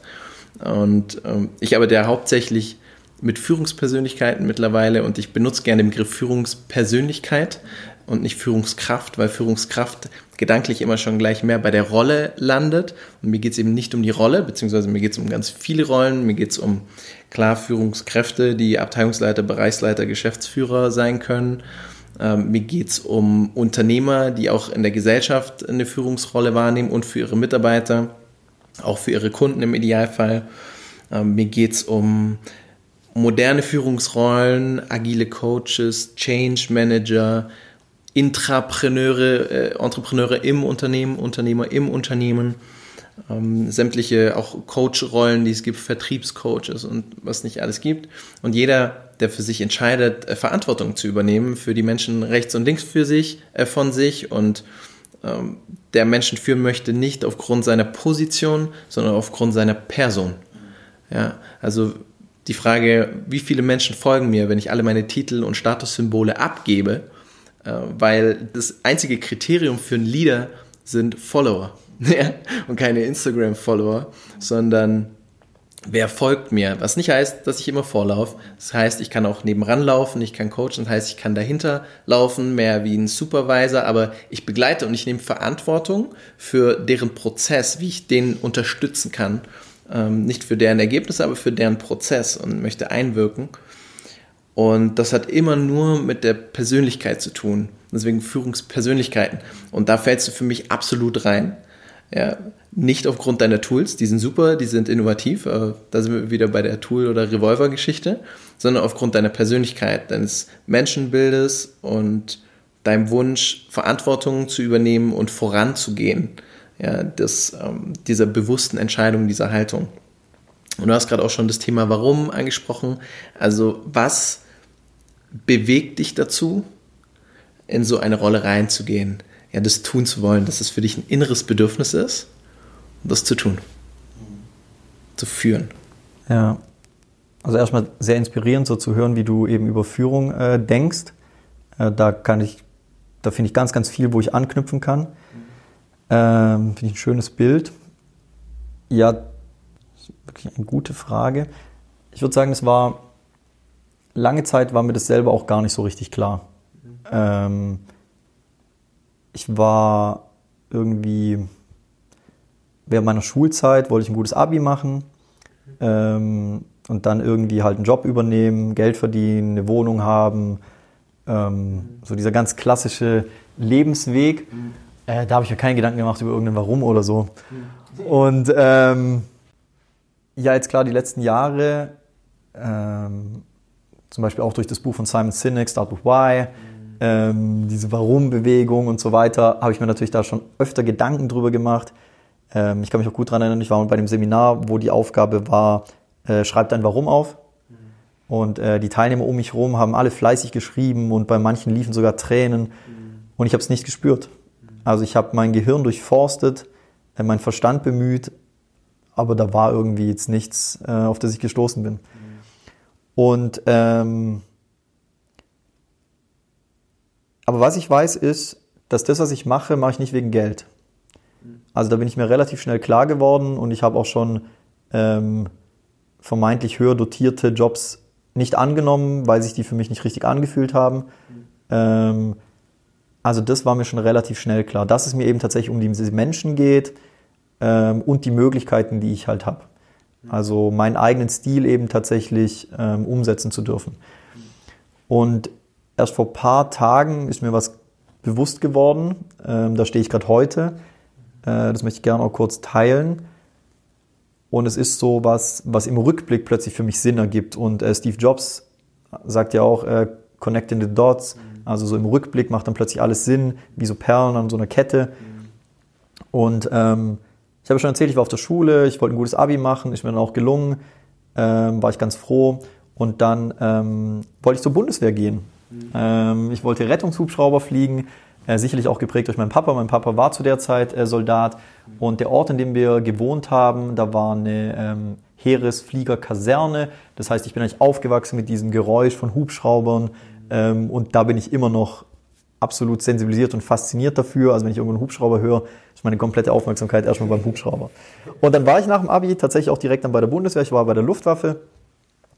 [SPEAKER 1] Und ähm, ich arbeite ja hauptsächlich mit Führungspersönlichkeiten mittlerweile und ich benutze gerne den Begriff Führungspersönlichkeit, und nicht Führungskraft, weil Führungskraft gedanklich immer schon gleich mehr bei der Rolle landet. Und mir geht es eben nicht um die Rolle, beziehungsweise mir geht es um ganz viele Rollen. Mir geht es um klar Führungskräfte, die Abteilungsleiter, Bereichsleiter, Geschäftsführer sein können. Ähm, mir geht es um Unternehmer, die auch in der Gesellschaft eine Führungsrolle wahrnehmen und für ihre Mitarbeiter, auch für ihre Kunden im Idealfall. Ähm, mir geht es um moderne Führungsrollen, agile Coaches, Change Manager, Intrapreneure, äh, Entrepreneure im Unternehmen, Unternehmer im Unternehmen, ähm, sämtliche auch Coach-Rollen, die es gibt, Vertriebscoaches und was nicht alles gibt. Und jeder, der für sich entscheidet, äh, Verantwortung zu übernehmen für die Menschen rechts und links für sich, äh, von sich und ähm, der Menschen führen möchte, nicht aufgrund seiner Position, sondern aufgrund seiner Person. Ja, also die Frage, wie viele Menschen folgen mir, wenn ich alle meine Titel und Statussymbole abgebe, weil das einzige Kriterium für einen Leader sind Follower und keine Instagram-Follower, sondern wer folgt mir. Was nicht heißt, dass ich immer vorlaufe. Das heißt, ich kann auch nebenan laufen, ich kann coachen, das heißt, ich kann dahinter laufen, mehr wie ein Supervisor, aber ich begleite und ich nehme Verantwortung für deren Prozess, wie ich den unterstützen kann. Ähm, nicht für deren Ergebnisse, aber für deren Prozess und möchte einwirken. Und das hat immer nur mit der Persönlichkeit zu tun. Deswegen Führungspersönlichkeiten. Und da fällst du für mich absolut rein. Ja, nicht aufgrund deiner Tools, die sind super, die sind innovativ, äh, da sind wir wieder bei der Tool- oder Revolver-Geschichte, sondern aufgrund deiner Persönlichkeit, deines Menschenbildes und deinem Wunsch, Verantwortung zu übernehmen und voranzugehen. Ja, das, ähm, dieser bewussten Entscheidung, dieser Haltung. Und du hast gerade auch schon das Thema Warum angesprochen. Also was bewegt dich dazu, in so eine Rolle reinzugehen? Ja, das tun zu wollen, dass es für dich ein inneres Bedürfnis ist das zu tun, zu führen.
[SPEAKER 2] Ja, also erstmal sehr inspirierend, so zu hören, wie du eben über Führung äh, denkst. Äh, da kann ich, da finde ich ganz, ganz viel, wo ich anknüpfen kann. Ähm, finde ich ein schönes Bild. Ja, wirklich eine gute Frage. Ich würde sagen, es war lange Zeit war mir das selber auch gar nicht so richtig klar. Ähm, ich war irgendwie während meiner Schulzeit wollte ich ein gutes Abi machen ähm, und dann irgendwie halt einen Job übernehmen, Geld verdienen, eine Wohnung haben. Ähm, so dieser ganz klassische Lebensweg. Äh, da habe ich mir keinen Gedanken gemacht über irgendein Warum oder so. Und ähm, ja, jetzt klar, die letzten Jahre, ähm, zum Beispiel auch durch das Buch von Simon Sinek, Start with Why, ähm, diese Warum-Bewegung und so weiter, habe ich mir natürlich da schon öfter Gedanken drüber gemacht. Ähm, ich kann mich auch gut daran erinnern, ich war bei dem Seminar, wo die Aufgabe war, äh, schreib dein Warum auf. Und äh, die Teilnehmer um mich herum haben alle fleißig geschrieben und bei manchen liefen sogar Tränen. Und ich habe es nicht gespürt. Also ich habe mein Gehirn durchforstet, äh, mein Verstand bemüht, aber da war irgendwie jetzt nichts, äh, auf das ich gestoßen bin. Und ähm, aber was ich weiß ist, dass das, was ich mache, mache ich nicht wegen Geld. Also da bin ich mir relativ schnell klar geworden und ich habe auch schon ähm, vermeintlich höher dotierte Jobs nicht angenommen, weil sich die für mich nicht richtig angefühlt haben. Ähm, also das war mir schon relativ schnell klar, dass es mir eben tatsächlich um diese Menschen geht ähm, und die Möglichkeiten, die ich halt habe. Also meinen eigenen Stil eben tatsächlich ähm, umsetzen zu dürfen. Und erst vor paar Tagen ist mir was bewusst geworden. Ähm, da stehe ich gerade heute. Äh, das möchte ich gerne auch kurz teilen. Und es ist so was, was im Rückblick plötzlich für mich Sinn ergibt. Und äh, Steve Jobs sagt ja auch, äh, connecting the dots. Mhm. Also so im Rückblick macht dann plötzlich alles Sinn, wie so Perlen an so einer Kette. Mhm. Und ähm, ich habe schon erzählt, ich war auf der Schule, ich wollte ein gutes Abi machen, ist mir dann auch gelungen, ähm, war ich ganz froh. Und dann ähm, wollte ich zur Bundeswehr gehen. Mhm. Ähm, ich wollte Rettungshubschrauber fliegen äh, sicherlich auch geprägt durch meinen Papa. Mein Papa war zu der Zeit äh, Soldat und der Ort, in dem wir gewohnt haben, da war eine ähm, Heeresfliegerkaserne. Das heißt, ich bin eigentlich aufgewachsen mit diesem Geräusch von Hubschraubern ähm, und da bin ich immer noch absolut sensibilisiert und fasziniert dafür. Also wenn ich irgendwo einen Hubschrauber höre, ist meine komplette Aufmerksamkeit erstmal beim Hubschrauber. Und dann war ich nach dem Abi tatsächlich auch direkt dann bei der Bundeswehr. Ich war bei der Luftwaffe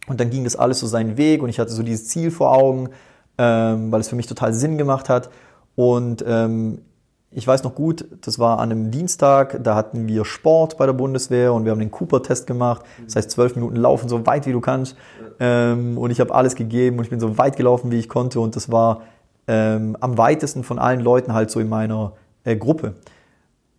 [SPEAKER 2] und dann ging das alles so seinen Weg und ich hatte so dieses Ziel vor Augen, ähm, weil es für mich total Sinn gemacht hat. Und ähm, ich weiß noch gut, das war an einem Dienstag, da hatten wir Sport bei der Bundeswehr und wir haben den Cooper-Test gemacht. Das heißt, zwölf Minuten laufen, so weit wie du kannst. Ähm, und ich habe alles gegeben und ich bin so weit gelaufen, wie ich konnte. Und das war ähm, am weitesten von allen Leuten halt so in meiner äh, Gruppe.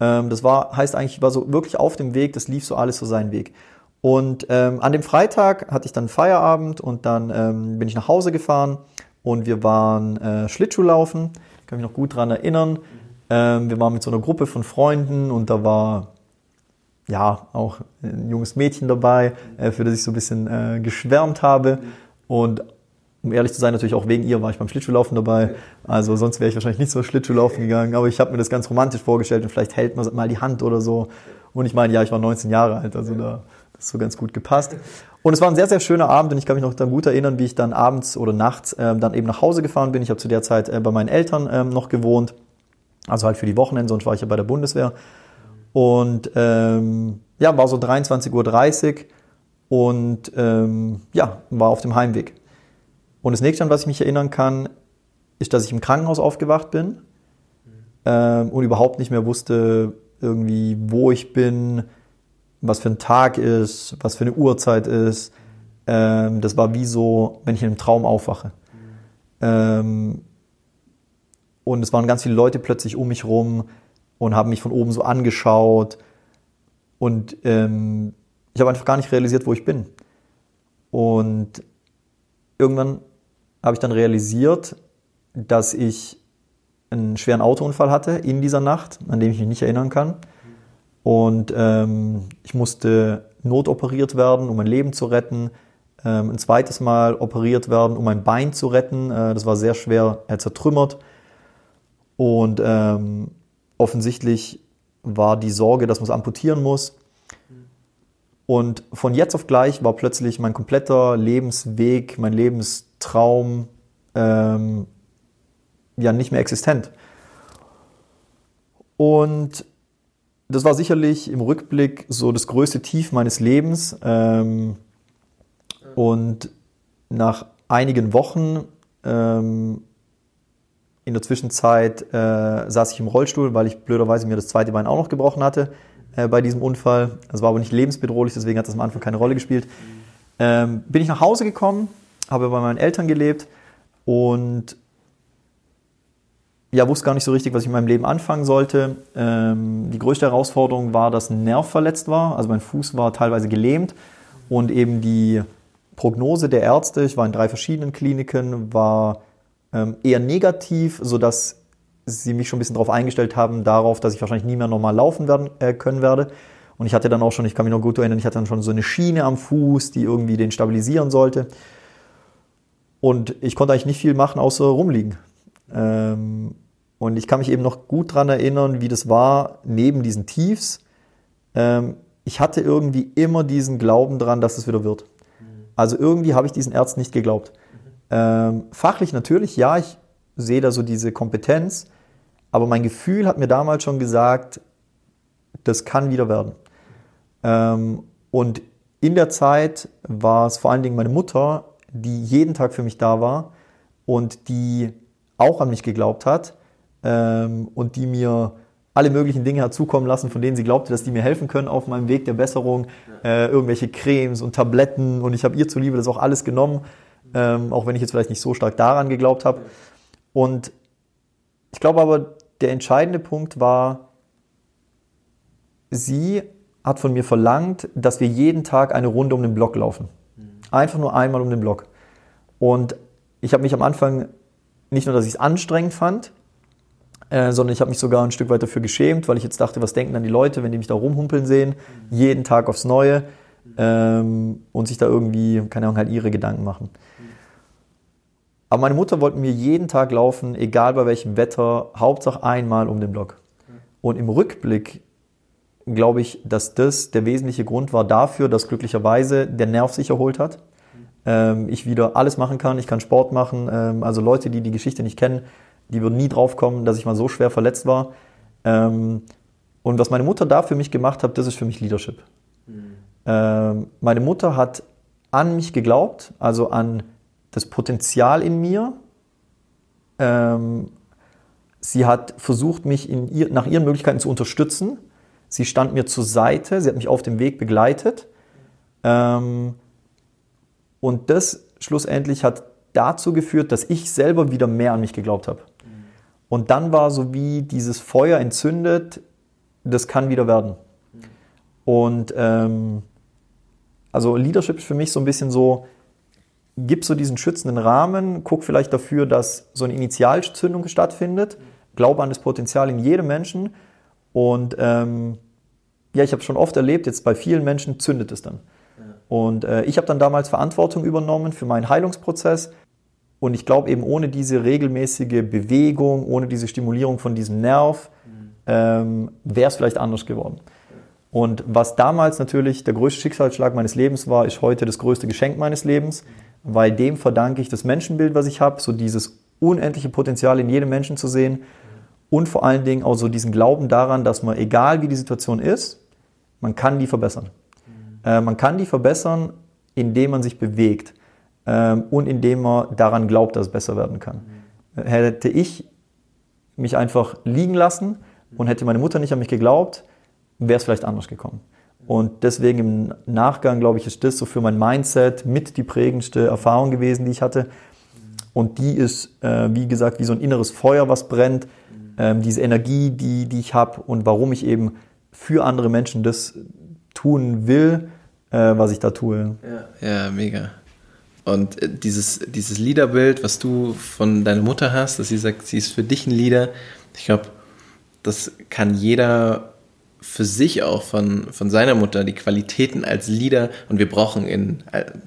[SPEAKER 2] Ähm, das war, heißt eigentlich, ich war so wirklich auf dem Weg, das lief so alles so seinen Weg. Und ähm, an dem Freitag hatte ich dann Feierabend und dann ähm, bin ich nach Hause gefahren und wir waren äh, Schlittschuhlaufen kann mich noch gut daran erinnern. Ähm, wir waren mit so einer Gruppe von Freunden und da war ja auch ein junges Mädchen dabei, äh, für das ich so ein bisschen äh, geschwärmt habe. Und um ehrlich zu sein, natürlich auch wegen ihr war ich beim Schlittschuhlaufen dabei. Also sonst wäre ich wahrscheinlich nicht so Schlittschuhlaufen gegangen. Aber ich habe mir das ganz romantisch vorgestellt und vielleicht hält man mal die Hand oder so. Und ich meine, ja, ich war 19 Jahre alt, also da das ist so ganz gut gepasst. Und es war ein sehr, sehr schöner Abend und ich kann mich noch dann gut erinnern, wie ich dann abends oder nachts ähm, dann eben nach Hause gefahren bin. Ich habe zu der Zeit äh, bei meinen Eltern ähm, noch gewohnt, also halt für die Wochenende, sonst war ich ja bei der Bundeswehr. Und ähm, ja, war so 23.30 Uhr und ähm, ja, war auf dem Heimweg. Und das nächste, an was ich mich erinnern kann, ist, dass ich im Krankenhaus aufgewacht bin ähm, und überhaupt nicht mehr wusste, irgendwie, wo ich bin, was für ein Tag ist, was für eine Uhrzeit ist. Ähm, das war wie so, wenn ich in einem Traum aufwache. Ähm, und es waren ganz viele Leute plötzlich um mich rum und haben mich von oben so angeschaut. Und ähm, ich habe einfach gar nicht realisiert, wo ich bin. Und irgendwann habe ich dann realisiert, dass ich einen schweren Autounfall hatte in dieser Nacht, an dem ich mich nicht erinnern kann. Und ähm, ich musste notoperiert werden, um mein Leben zu retten. Ähm, ein zweites Mal operiert werden, um mein Bein zu retten. Äh, das war sehr schwer äh, zertrümmert. Und ähm, offensichtlich war die Sorge, dass man es amputieren muss. Und von jetzt auf gleich war plötzlich mein kompletter Lebensweg, mein Lebenstraum ähm, ja nicht mehr existent. Und das war sicherlich im Rückblick so das größte Tief meines Lebens. Ähm, und nach einigen Wochen ähm, in der Zwischenzeit äh, saß ich im Rollstuhl, weil ich blöderweise mir das zweite Bein auch noch gebrochen hatte äh, bei diesem Unfall. Das war aber nicht lebensbedrohlich, deswegen hat das am Anfang keine Rolle gespielt. Ähm, bin ich nach Hause gekommen, habe bei meinen Eltern gelebt und ja, wusste gar nicht so richtig, was ich in meinem Leben anfangen sollte. Ähm, die größte Herausforderung war, dass ein Nerv verletzt war. Also mein Fuß war teilweise gelähmt und eben die Prognose der Ärzte, ich war in drei verschiedenen Kliniken, war ähm, eher negativ, sodass sie mich schon ein bisschen darauf eingestellt haben, darauf, dass ich wahrscheinlich nie mehr normal laufen werden, äh, können werde. Und ich hatte dann auch schon, ich kann mich noch gut erinnern, ich hatte dann schon so eine Schiene am Fuß, die irgendwie den stabilisieren sollte. Und ich konnte eigentlich nicht viel machen, außer rumliegen. Ähm, und ich kann mich eben noch gut daran erinnern, wie das war neben diesen Tiefs. Ähm, ich hatte irgendwie immer diesen Glauben dran, dass es wieder wird. Also irgendwie habe ich diesen Ärzten nicht geglaubt. Ähm, fachlich natürlich, ja, ich sehe da so diese Kompetenz, aber mein Gefühl hat mir damals schon gesagt, das kann wieder werden. Ähm, und in der Zeit war es vor allen Dingen meine Mutter, die jeden Tag für mich da war und die auch an mich geglaubt hat ähm, und die mir alle möglichen Dinge hat zukommen lassen, von denen sie glaubte, dass die mir helfen können auf meinem Weg der Besserung. Äh, irgendwelche Cremes und Tabletten und ich habe ihr zuliebe das auch alles genommen, ähm, auch wenn ich jetzt vielleicht nicht so stark daran geglaubt habe. Und ich glaube aber, der entscheidende Punkt war, sie hat von mir verlangt, dass wir jeden Tag eine Runde um den Block laufen. Einfach nur einmal um den Block. Und ich habe mich am Anfang nicht nur, dass ich es anstrengend fand, äh, sondern ich habe mich sogar ein Stück weit dafür geschämt, weil ich jetzt dachte, was denken dann die Leute, wenn die mich da rumhumpeln sehen, jeden Tag aufs Neue ähm, und sich da irgendwie, keine Ahnung, halt ihre Gedanken machen. Aber meine Mutter wollte mir jeden Tag laufen, egal bei welchem Wetter, Hauptsache einmal um den Block. Und im Rückblick glaube ich, dass das der wesentliche Grund war dafür, dass glücklicherweise der Nerv sich erholt hat. Ähm, ich wieder alles machen kann, ich kann Sport machen. Ähm, also Leute, die die Geschichte nicht kennen, die würden nie drauf kommen, dass ich mal so schwer verletzt war. Ähm, und was meine Mutter da für mich gemacht hat, das ist für mich Leadership. Mhm. meine Mutter hat an mich geglaubt, also an das Potenzial in mir. sie hat versucht, mich ihr, nach ihren Möglichkeiten zu unterstützen Sie stand mir zur Seite, sie hat mich auf dem Weg begleitet. Ähm, und das schlussendlich hat dazu geführt, dass ich selber wieder mehr an mich geglaubt habe. Und dann war so wie dieses Feuer entzündet, das kann wieder werden. Und ähm, also Leadership ist für mich so ein bisschen so, gib so diesen schützenden Rahmen, guck vielleicht dafür, dass so eine Initialzündung stattfindet, glaube an das Potenzial in jedem Menschen und ähm, ja, ich habe schon oft erlebt, jetzt bei vielen Menschen zündet es dann. Und äh, ich habe dann damals Verantwortung übernommen für meinen Heilungsprozess. Und ich glaube eben ohne diese regelmäßige Bewegung, ohne diese Stimulierung von diesem Nerv, ähm, wäre es vielleicht anders geworden. Und was damals natürlich der größte Schicksalsschlag meines Lebens war, ist heute das größte Geschenk meines Lebens, weil dem verdanke ich das Menschenbild, was ich habe, so dieses unendliche Potenzial in jedem Menschen zu sehen und vor allen Dingen auch so diesen Glauben daran, dass man, egal wie die Situation ist, man kann die verbessern. Äh, man kann die verbessern, indem man sich bewegt ähm, und indem man daran glaubt, dass es besser werden kann. Hätte ich mich einfach liegen lassen und hätte meine Mutter nicht an mich geglaubt, wäre es vielleicht anders gekommen. Und deswegen im Nachgang, glaube ich, ist das so für mein Mindset mit die prägendste Erfahrung gewesen, die ich hatte. Und die ist, äh, wie gesagt, wie so ein inneres Feuer, was brennt. Ähm, diese Energie, die, die ich habe und warum ich eben für andere Menschen das tun will, äh, was ich da tue.
[SPEAKER 1] Ja, ja mega. Und äh, dieses, dieses Liederbild, was du von deiner Mutter hast, dass sie sagt, sie ist für dich ein Lieder, ich glaube, das kann jeder für sich auch von, von seiner Mutter, die Qualitäten als Leader, und wir brauchen in,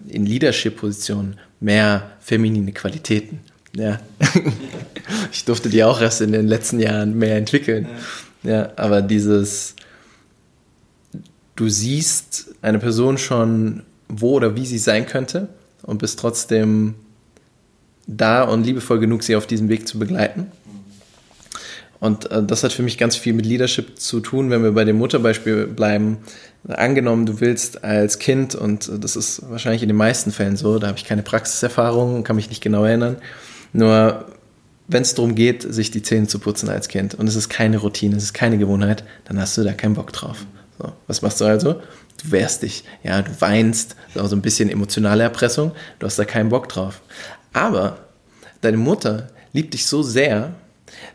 [SPEAKER 1] in Leadership-Positionen mehr feminine Qualitäten. Ja. ich durfte die auch erst in den letzten Jahren mehr entwickeln. Ja, aber dieses, du siehst eine Person schon, wo oder wie sie sein könnte und bist trotzdem da und liebevoll genug, sie auf diesem Weg zu begleiten. Und äh, das hat für mich ganz viel mit Leadership zu tun, wenn wir bei dem Mutterbeispiel bleiben. Angenommen, du willst als Kind, und das ist wahrscheinlich in den meisten Fällen so, da habe ich keine Praxiserfahrung, kann mich nicht genau erinnern, nur wenn es darum geht, sich die Zähne zu putzen als Kind und es ist keine Routine, es ist keine Gewohnheit, dann hast du da keinen Bock drauf. So, was machst du also? Du wehrst dich, ja, du weinst, das ist auch so ein bisschen emotionale Erpressung, du hast da keinen Bock drauf. Aber deine Mutter liebt dich so sehr,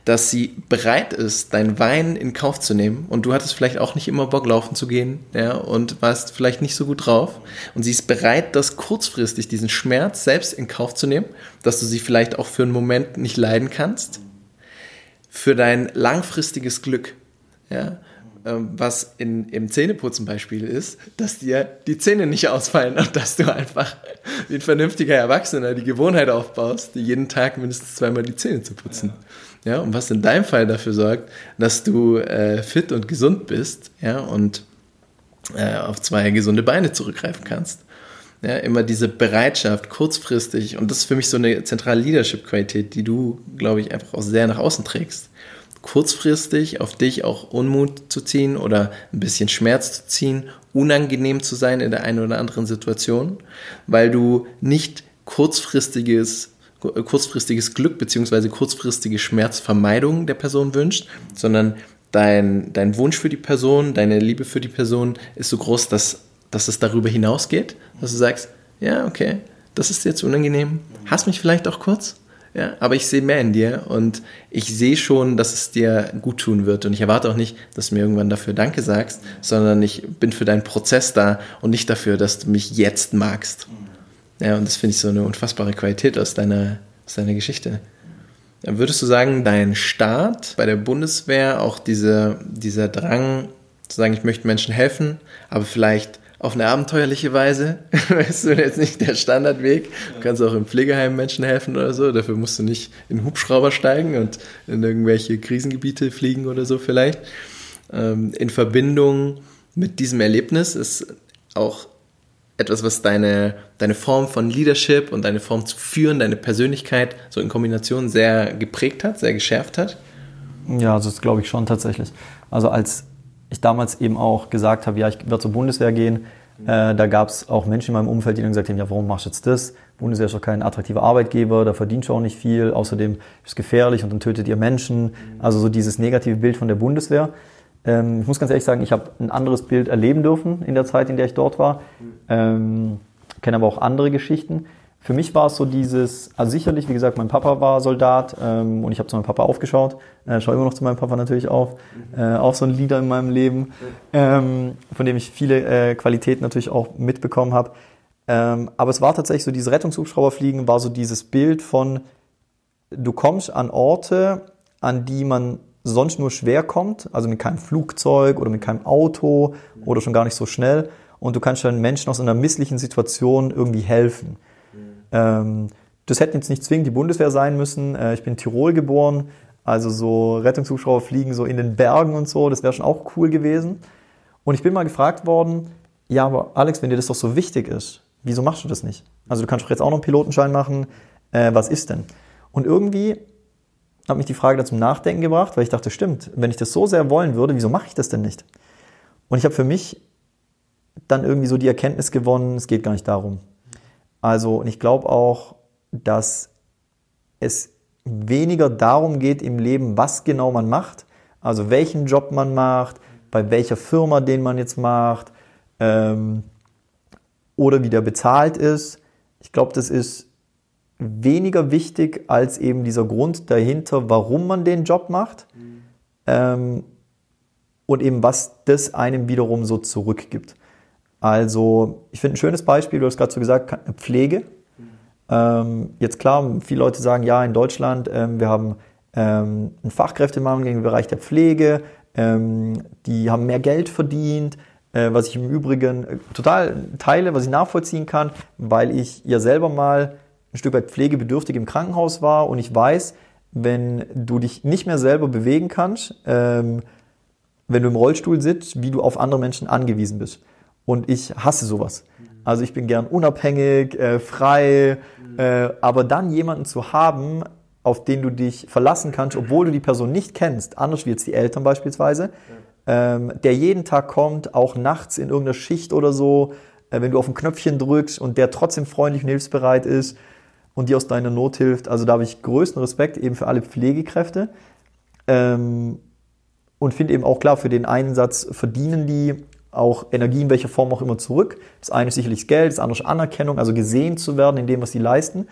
[SPEAKER 1] dass sie bereit ist, dein Wein in Kauf zu nehmen. Und du hattest vielleicht auch nicht immer Bock laufen zu gehen, ja, und warst vielleicht nicht so gut drauf. Und sie ist bereit, das kurzfristig, diesen Schmerz selbst in Kauf zu nehmen, dass du sie vielleicht auch für einen Moment nicht leiden kannst, für dein langfristiges Glück, ja, ähm, was in, im Zähneputzen-Beispiel ist, dass dir die Zähne nicht ausfallen und dass du einfach wie ein vernünftiger Erwachsener die Gewohnheit aufbaust, jeden Tag mindestens zweimal die Zähne zu putzen. Ja, und was in deinem Fall dafür sorgt, dass du äh, fit und gesund bist ja, und äh, auf zwei gesunde Beine zurückgreifen kannst. Ja, immer diese Bereitschaft, kurzfristig, und das ist für mich so eine zentrale Leadership-Qualität, die du, glaube ich, einfach auch sehr nach außen trägst kurzfristig auf dich auch Unmut zu ziehen oder ein bisschen Schmerz zu ziehen, unangenehm zu sein in der einen oder anderen Situation, weil du nicht kurzfristiges kurzfristiges Glück bzw. kurzfristige Schmerzvermeidung der Person wünscht, sondern dein, dein Wunsch für die Person, deine Liebe für die Person ist so groß, dass, dass es darüber hinausgeht, dass du sagst, ja, okay, das ist jetzt unangenehm, hast mich vielleicht auch kurz, ja, aber ich sehe mehr in dir und ich sehe schon, dass es dir gut tun wird. Und ich erwarte auch nicht, dass du mir irgendwann dafür Danke sagst, sondern ich bin für deinen Prozess da und nicht dafür, dass du mich jetzt magst. Ja, und das finde ich so eine unfassbare Qualität aus deiner, aus deiner Geschichte. Würdest du sagen, dein Start bei der Bundeswehr, auch diese, dieser Drang zu sagen, ich möchte Menschen helfen, aber vielleicht auf eine abenteuerliche Weise. weißt du, jetzt nicht der Standardweg. Du kannst auch im Pflegeheim Menschen helfen oder so. Dafür musst du nicht in Hubschrauber steigen und in irgendwelche Krisengebiete fliegen oder so vielleicht. Ähm, in Verbindung mit diesem Erlebnis ist auch etwas, was deine, deine Form von Leadership und deine Form zu führen, deine Persönlichkeit so in Kombination sehr geprägt hat, sehr geschärft hat?
[SPEAKER 2] Ja, das glaube ich schon tatsächlich. Also als ich damals eben auch gesagt habe, ja, ich werde zur Bundeswehr gehen, äh, da gab es auch Menschen in meinem Umfeld, die dann gesagt haben, ja, warum machst du jetzt das? Bundeswehr ist doch kein attraktiver Arbeitgeber, da verdient du auch nicht viel, außerdem ist es gefährlich und dann tötet ihr Menschen. Also so dieses negative Bild von der Bundeswehr. Ähm, ich muss ganz ehrlich sagen, ich habe ein anderes Bild erleben dürfen in der Zeit, in der ich dort war. Ähm, kenne aber auch andere Geschichten. Für mich war es so dieses, also sicherlich, wie gesagt, mein Papa war Soldat ähm, und ich habe zu meinem Papa aufgeschaut, äh, schaue immer noch zu meinem Papa natürlich auf, äh, auch so ein Leader in meinem Leben, ähm, von dem ich viele äh, Qualitäten natürlich auch mitbekommen habe. Ähm, aber es war tatsächlich so, dieses Rettungshubschrauberfliegen war so dieses Bild von, du kommst an Orte, an die man sonst nur schwer kommt, also mit keinem Flugzeug oder mit keinem Auto oder schon gar nicht so schnell und du kannst dann Menschen aus einer misslichen Situation irgendwie helfen. Ähm, das hätte jetzt nicht zwingend die Bundeswehr sein müssen. Äh, ich bin in Tirol geboren, also so Rettungshubschrauber fliegen so in den Bergen und so, das wäre schon auch cool gewesen. Und ich bin mal gefragt worden, ja, aber Alex, wenn dir das doch so wichtig ist, wieso machst du das nicht? Also du kannst doch jetzt auch noch einen Pilotenschein machen, äh, was ist denn? Und irgendwie hat mich die Frage da zum Nachdenken gebracht, weil ich dachte, stimmt, wenn ich das so sehr wollen würde, wieso mache ich das denn nicht? Und ich habe für mich dann irgendwie so die Erkenntnis gewonnen, es geht gar nicht darum. Also, und ich glaube auch, dass es weniger darum geht im Leben, was genau man macht, also welchen Job man macht, bei welcher Firma den man jetzt macht ähm, oder wie der bezahlt ist. Ich glaube, das ist weniger wichtig als eben dieser Grund dahinter, warum man den Job macht mhm. ähm, und eben was das einem wiederum so zurückgibt. Also ich finde ein schönes Beispiel, du hast gerade so gesagt, Pflege. Ähm, jetzt klar, viele Leute sagen, ja, in Deutschland, ähm, wir haben ähm, einen Fachkräftemangel im Bereich der Pflege, ähm, die haben mehr Geld verdient, äh, was ich im Übrigen äh, total teile, was ich nachvollziehen kann, weil ich ja selber mal ein Stück weit pflegebedürftig im Krankenhaus war und ich weiß, wenn du dich nicht mehr selber bewegen kannst, ähm, wenn du im Rollstuhl sitzt, wie du auf andere Menschen angewiesen bist. Und ich hasse sowas. Also ich bin gern unabhängig, äh, frei, äh, aber dann jemanden zu haben, auf den du dich verlassen kannst, obwohl du die Person nicht kennst, anders wie jetzt die Eltern beispielsweise, ähm, der jeden Tag kommt, auch nachts in irgendeiner Schicht oder so, äh, wenn du auf ein Knöpfchen drückst und der trotzdem freundlich und hilfsbereit ist und dir aus deiner Not hilft. Also da habe ich größten Respekt eben für alle Pflegekräfte. Ähm, und finde eben auch klar, für den Einsatz verdienen die auch Energie in welcher Form auch immer zurück. Das eine ist sicherlich das Geld, das andere ist Anerkennung, also gesehen zu werden in dem, was sie leisten.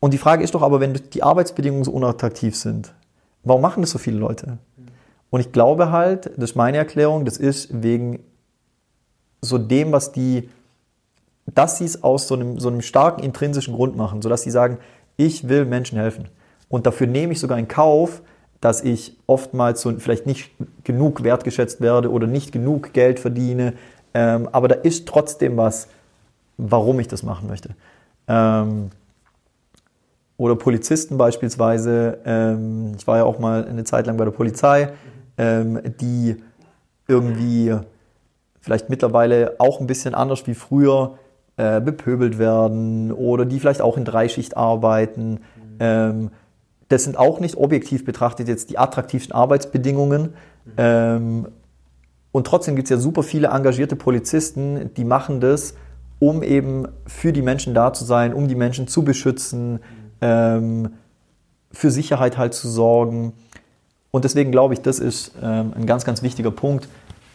[SPEAKER 2] Und die Frage ist doch aber, wenn die Arbeitsbedingungen so unattraktiv sind, warum machen das so viele Leute? Und ich glaube halt, das ist meine Erklärung, das ist wegen so dem, was die, dass sie es aus so einem, so einem starken intrinsischen Grund machen, sodass sie sagen, ich will Menschen helfen. Und dafür nehme ich sogar in Kauf, dass ich oftmals so vielleicht nicht genug wertgeschätzt werde oder nicht genug Geld verdiene. Ähm, aber da ist trotzdem was, warum ich das machen möchte. Ähm, oder Polizisten beispielsweise. Ähm, ich war ja auch mal eine Zeit lang bei der Polizei, ähm, die irgendwie vielleicht mittlerweile auch ein bisschen anders wie früher äh, bepöbelt werden oder die vielleicht auch in Dreischicht arbeiten. Das sind auch nicht objektiv betrachtet jetzt die attraktivsten Arbeitsbedingungen. Ähm, und trotzdem gibt es ja super viele engagierte Polizisten, die machen das, um eben für die Menschen da zu sein, um die Menschen zu beschützen, ähm, für Sicherheit halt zu sorgen. Und deswegen glaube ich, das ist ähm, ein ganz, ganz wichtiger Punkt.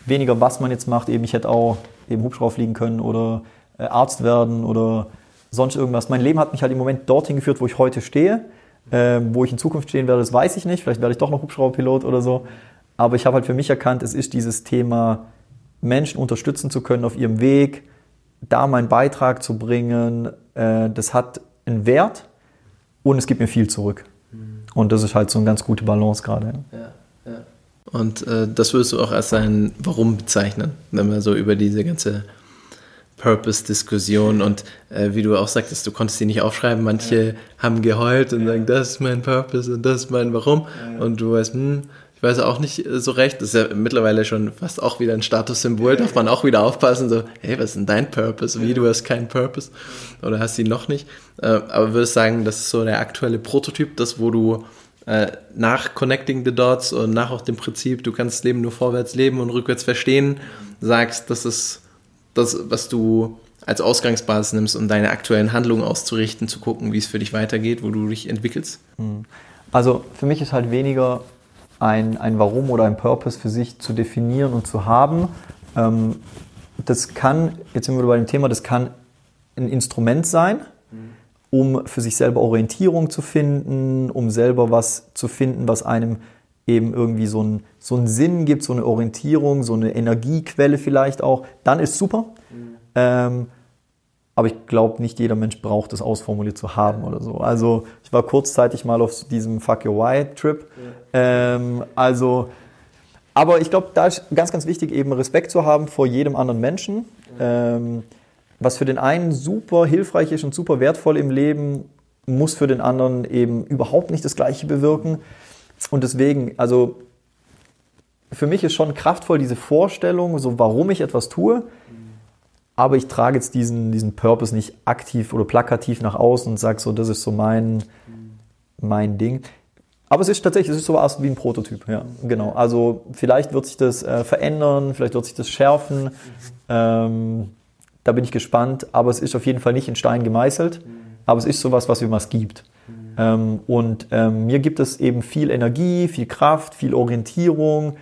[SPEAKER 2] Weniger, was man jetzt macht. Eben, ich hätte auch eben Hubschrauber fliegen können oder äh, Arzt werden oder sonst irgendwas. Mein Leben hat mich halt im Moment dorthin geführt, wo ich heute stehe. Ähm, wo ich in Zukunft stehen werde, das weiß ich nicht. Vielleicht werde ich doch noch Hubschrauberpilot oder so. Aber ich habe halt für mich erkannt, es ist dieses Thema, Menschen unterstützen zu können auf ihrem Weg, da meinen Beitrag zu bringen. Äh, das hat einen Wert und es gibt mir viel zurück. Und das ist halt so eine ganz gute Balance gerade. Ja,
[SPEAKER 1] ja. Und äh, das würdest du auch als sein Warum bezeichnen, wenn wir so über diese ganze Purpose-Diskussion und äh, wie du auch sagtest, du konntest sie nicht aufschreiben. Manche ja. haben geheult und ja. sagen, das ist mein Purpose und das ist mein Warum. Ja. Und du weißt, hm, ich weiß auch nicht so recht. Das ist ja mittlerweile schon fast auch wieder ein Statussymbol. Darf man auch wieder aufpassen, so, hey, was ist denn dein Purpose? Wie, du hast keinen Purpose oder hast ihn noch nicht. Äh, aber würdest sagen, das ist so der aktuelle Prototyp, das, wo du äh, nach Connecting the Dots und nach auch dem Prinzip, du kannst das Leben nur vorwärts leben und rückwärts verstehen, sagst, das ist das, was du als Ausgangsbasis nimmst, um deine aktuellen Handlungen auszurichten, zu gucken, wie es für dich weitergeht, wo du dich entwickelst?
[SPEAKER 2] Hm. Also für mich ist halt weniger ein, ein Warum oder ein Purpose für sich zu definieren und zu haben. Ähm, das kann, jetzt sind wir bei dem Thema, das kann ein Instrument sein, um für sich selber Orientierung zu finden, um selber was zu finden, was einem eben irgendwie so einen, so einen Sinn gibt, so eine Orientierung, so eine Energiequelle vielleicht auch, dann ist super. Mhm. Ähm, aber ich glaube, nicht jeder Mensch braucht das ausformuliert zu haben oder so. Also ich war kurzzeitig mal auf diesem Fuck Your Why Trip. Ja. Ähm, also, aber ich glaube, da ist ganz, ganz wichtig, eben Respekt zu haben vor jedem anderen Menschen. Ähm, was für den einen super hilfreich ist und super wertvoll im Leben, muss für den anderen eben überhaupt nicht das Gleiche bewirken. Und deswegen, also für mich ist schon kraftvoll diese Vorstellung, so warum ich etwas tue, aber ich trage jetzt diesen, diesen Purpose nicht aktiv oder plakativ nach außen und sage so, das ist so mein, mein Ding. Aber es ist tatsächlich, es ist sowas wie ein Prototyp, ja, genau. Also vielleicht wird sich das äh, verändern, vielleicht wird sich das schärfen. Ähm, da bin ich gespannt, aber es ist auf jeden Fall nicht in Stein gemeißelt, aber es ist sowas, was mir was gibt. Ähm, und ähm, mir gibt es eben viel Energie, viel Kraft, viel Orientierung.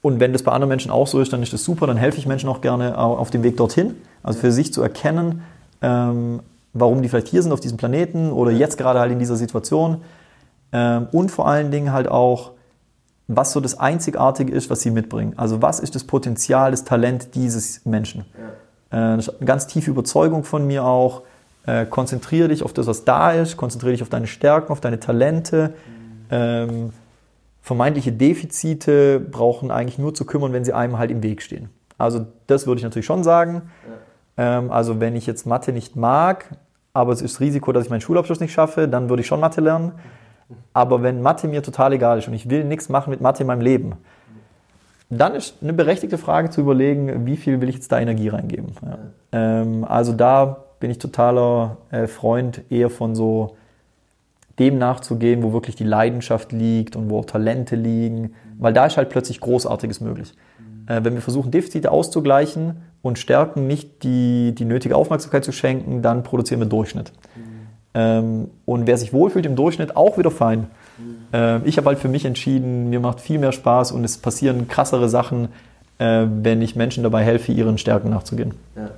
[SPEAKER 2] Und wenn das bei anderen Menschen auch so ist, dann ist das super, dann helfe ich Menschen auch gerne auf dem Weg dorthin. Also für sich zu erkennen, ähm, warum die vielleicht hier sind auf diesem Planeten oder jetzt gerade halt in dieser Situation und vor allen Dingen halt auch, was so das Einzigartige ist, was sie mitbringen. Also was ist das Potenzial, das Talent dieses Menschen? Äh, das ist eine ganz tiefe Überzeugung von mir auch. Äh, konzentriere dich auf das, was da ist, konzentriere dich auf deine Stärken, auf deine Talente. Ähm, vermeintliche Defizite brauchen eigentlich nur zu kümmern, wenn sie einem halt im Weg stehen. Also das würde ich natürlich schon sagen. Ähm, also wenn ich jetzt Mathe nicht mag, aber es ist das Risiko, dass ich meinen Schulabschluss nicht schaffe, dann würde ich schon Mathe lernen. Aber wenn Mathe mir total egal ist und ich will nichts machen mit Mathe in meinem Leben, dann ist eine berechtigte Frage zu überlegen, wie viel will ich jetzt da Energie reingeben. Ja. Ähm, also da bin ich totaler äh, Freund eher von so dem nachzugehen, wo wirklich die Leidenschaft liegt und wo Talente liegen, weil da ist halt plötzlich Großartiges möglich. Äh, wenn wir versuchen, Defizite auszugleichen und Stärken nicht die, die nötige Aufmerksamkeit zu schenken, dann produzieren wir Durchschnitt. Ähm, und wer sich wohlfühlt im Durchschnitt, auch wieder fein. Ähm, ich habe halt für mich entschieden, mir macht viel mehr Spaß und es passieren krassere Sachen, äh, wenn ich Menschen dabei helfe, ihren Stärken nachzugehen.
[SPEAKER 1] Ja,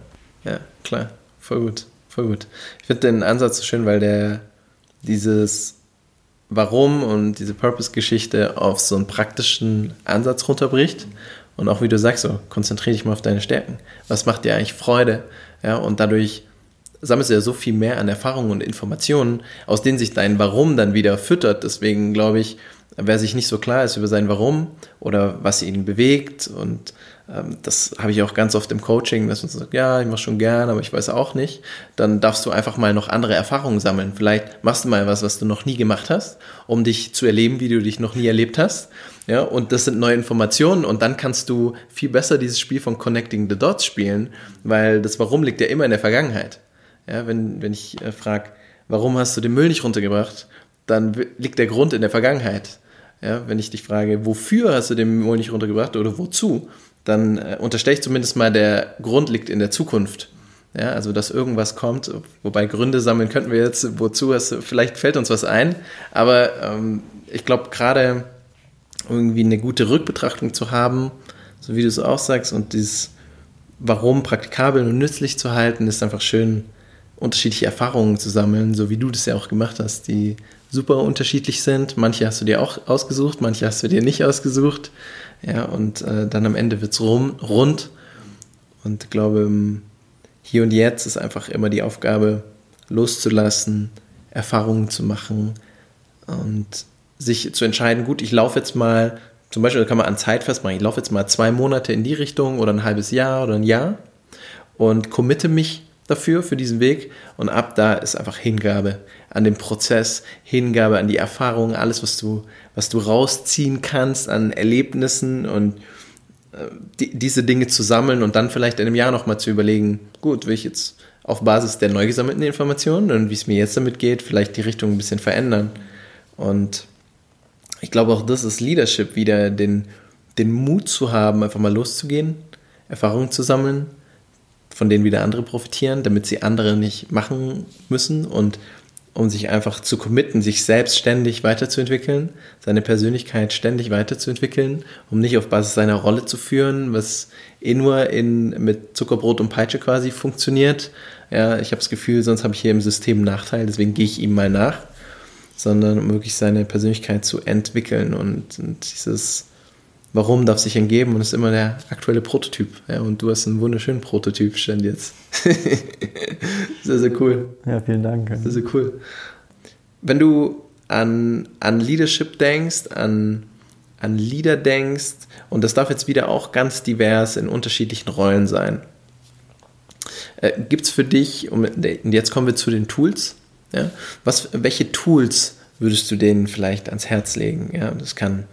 [SPEAKER 1] ja klar. Voll gut. Voll gut. Ich finde den Ansatz so schön, weil der dieses Warum und diese Purpose-Geschichte auf so einen praktischen Ansatz runterbricht. Und auch wie du sagst, so konzentriere dich mal auf deine Stärken. Was macht dir eigentlich Freude? Ja, und dadurch sammelst du ja so viel mehr an Erfahrungen und Informationen, aus denen sich dein Warum dann wieder füttert. Deswegen glaube ich, wer sich nicht so klar ist über sein Warum oder was ihn bewegt und das habe ich auch ganz oft im Coaching, dass man sagt, ja, ich mache schon gern, aber ich weiß auch nicht. Dann darfst du einfach mal noch andere Erfahrungen sammeln. Vielleicht machst du mal was, was du noch nie gemacht hast, um dich zu erleben, wie du dich noch nie erlebt hast. Ja, und das sind neue Informationen und dann kannst du viel besser dieses Spiel von Connecting the Dots spielen, weil das Warum liegt ja immer in der Vergangenheit. Ja, wenn, wenn ich äh, frage, warum hast du den Müll nicht runtergebracht, dann liegt der Grund in der Vergangenheit. Ja, wenn ich dich frage, wofür hast du den Müll nicht runtergebracht oder wozu, dann äh, unterstelle ich zumindest mal, der Grund liegt in der Zukunft. Ja, also dass irgendwas kommt, wobei Gründe sammeln könnten wir jetzt, wozu es, vielleicht fällt uns was ein, aber ähm, ich glaube gerade irgendwie eine gute Rückbetrachtung zu haben, so wie du es auch sagst, und dieses Warum praktikabel und nützlich zu halten, ist einfach schön, unterschiedliche Erfahrungen zu sammeln, so wie du das ja auch gemacht hast, die super unterschiedlich sind. Manche hast du dir auch ausgesucht, manche hast du dir nicht ausgesucht. Ja, und äh, dann am Ende wird es rund. Und ich glaube, hier und jetzt ist einfach immer die Aufgabe, loszulassen, Erfahrungen zu machen und sich zu entscheiden, gut, ich laufe jetzt mal, zum Beispiel kann man an Zeit festmachen, ich laufe jetzt mal zwei Monate in die Richtung oder ein halbes Jahr oder ein Jahr und committe mich dafür, für diesen Weg. Und ab da ist einfach Hingabe an den Prozess, Hingabe an die Erfahrung, alles, was du, was du rausziehen kannst an Erlebnissen und äh, die, diese Dinge zu sammeln und dann vielleicht in einem Jahr nochmal zu überlegen, gut, will ich jetzt auf Basis der neu gesammelten Informationen und wie es mir jetzt damit geht, vielleicht die Richtung ein bisschen verändern. Und ich glaube auch das ist Leadership, wieder den, den Mut zu haben, einfach mal loszugehen, Erfahrungen zu sammeln von denen wieder andere profitieren, damit sie andere nicht machen müssen und um sich einfach zu committen, sich selbst ständig weiterzuentwickeln, seine Persönlichkeit ständig weiterzuentwickeln, um nicht auf Basis seiner Rolle zu führen, was eh nur in, mit Zuckerbrot und Peitsche quasi funktioniert. Ja, ich habe das Gefühl, sonst habe ich hier im System einen Nachteil, deswegen gehe ich ihm mal nach, sondern um wirklich seine Persönlichkeit zu entwickeln und, und dieses Warum darf sich entgeben und ist immer der aktuelle Prototyp. Ja, und du hast einen wunderschönen Prototyp, stand jetzt. sehr, sehr cool.
[SPEAKER 2] Ja, vielen Dank.
[SPEAKER 1] Sehr, sehr cool. Wenn du an, an Leadership denkst, an, an Leader denkst, und das darf jetzt wieder auch ganz divers in unterschiedlichen Rollen sein. Äh, Gibt es für dich, und jetzt kommen wir zu den Tools, Ja? Was, welche Tools würdest du denen vielleicht ans Herz legen? Ja, das kann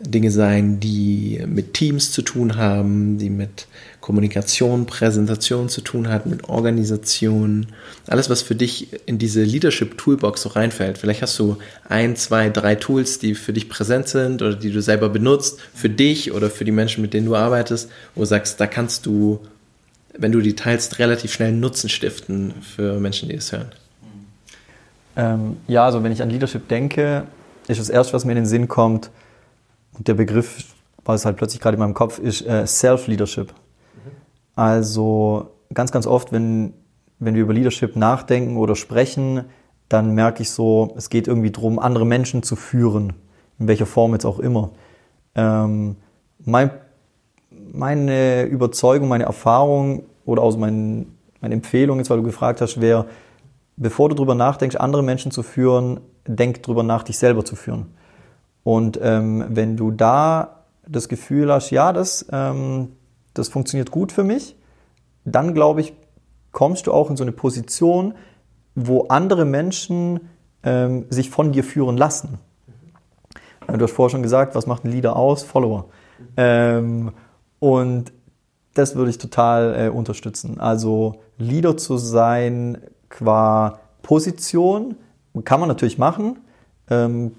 [SPEAKER 1] Dinge sein, die mit Teams zu tun haben, die mit Kommunikation, Präsentation zu tun hat, mit Organisation. Alles, was für dich in diese Leadership Toolbox so reinfällt. Vielleicht hast du ein, zwei, drei Tools, die für dich präsent sind oder die du selber benutzt, für dich oder für die Menschen, mit denen du arbeitest, wo du sagst, da kannst du, wenn du die teilst, relativ schnell Nutzen stiften für Menschen, die es hören.
[SPEAKER 2] Ähm, ja, also wenn ich an Leadership denke, ist das erste, was mir in den Sinn kommt, und der Begriff, was halt plötzlich gerade in meinem Kopf ist, äh, Self-Leadership. Mhm. Also ganz, ganz oft, wenn, wenn wir über Leadership nachdenken oder sprechen, dann merke ich so, es geht irgendwie darum, andere Menschen zu führen, in welcher Form jetzt auch immer. Ähm, mein, meine Überzeugung, meine Erfahrung oder auch mein, meine Empfehlung jetzt, weil du gefragt hast, wäre, bevor du darüber nachdenkst, andere Menschen zu führen, denk darüber nach, dich selber zu führen. Und ähm, wenn du da das Gefühl hast, ja, das, ähm, das funktioniert gut für mich, dann glaube ich, kommst du auch in so eine Position, wo andere Menschen ähm, sich von dir führen lassen. Du hast vorher schon gesagt, was macht ein Leader aus? Follower. Ähm, und das würde ich total äh, unterstützen. Also Leader zu sein qua Position kann man natürlich machen. Ähm,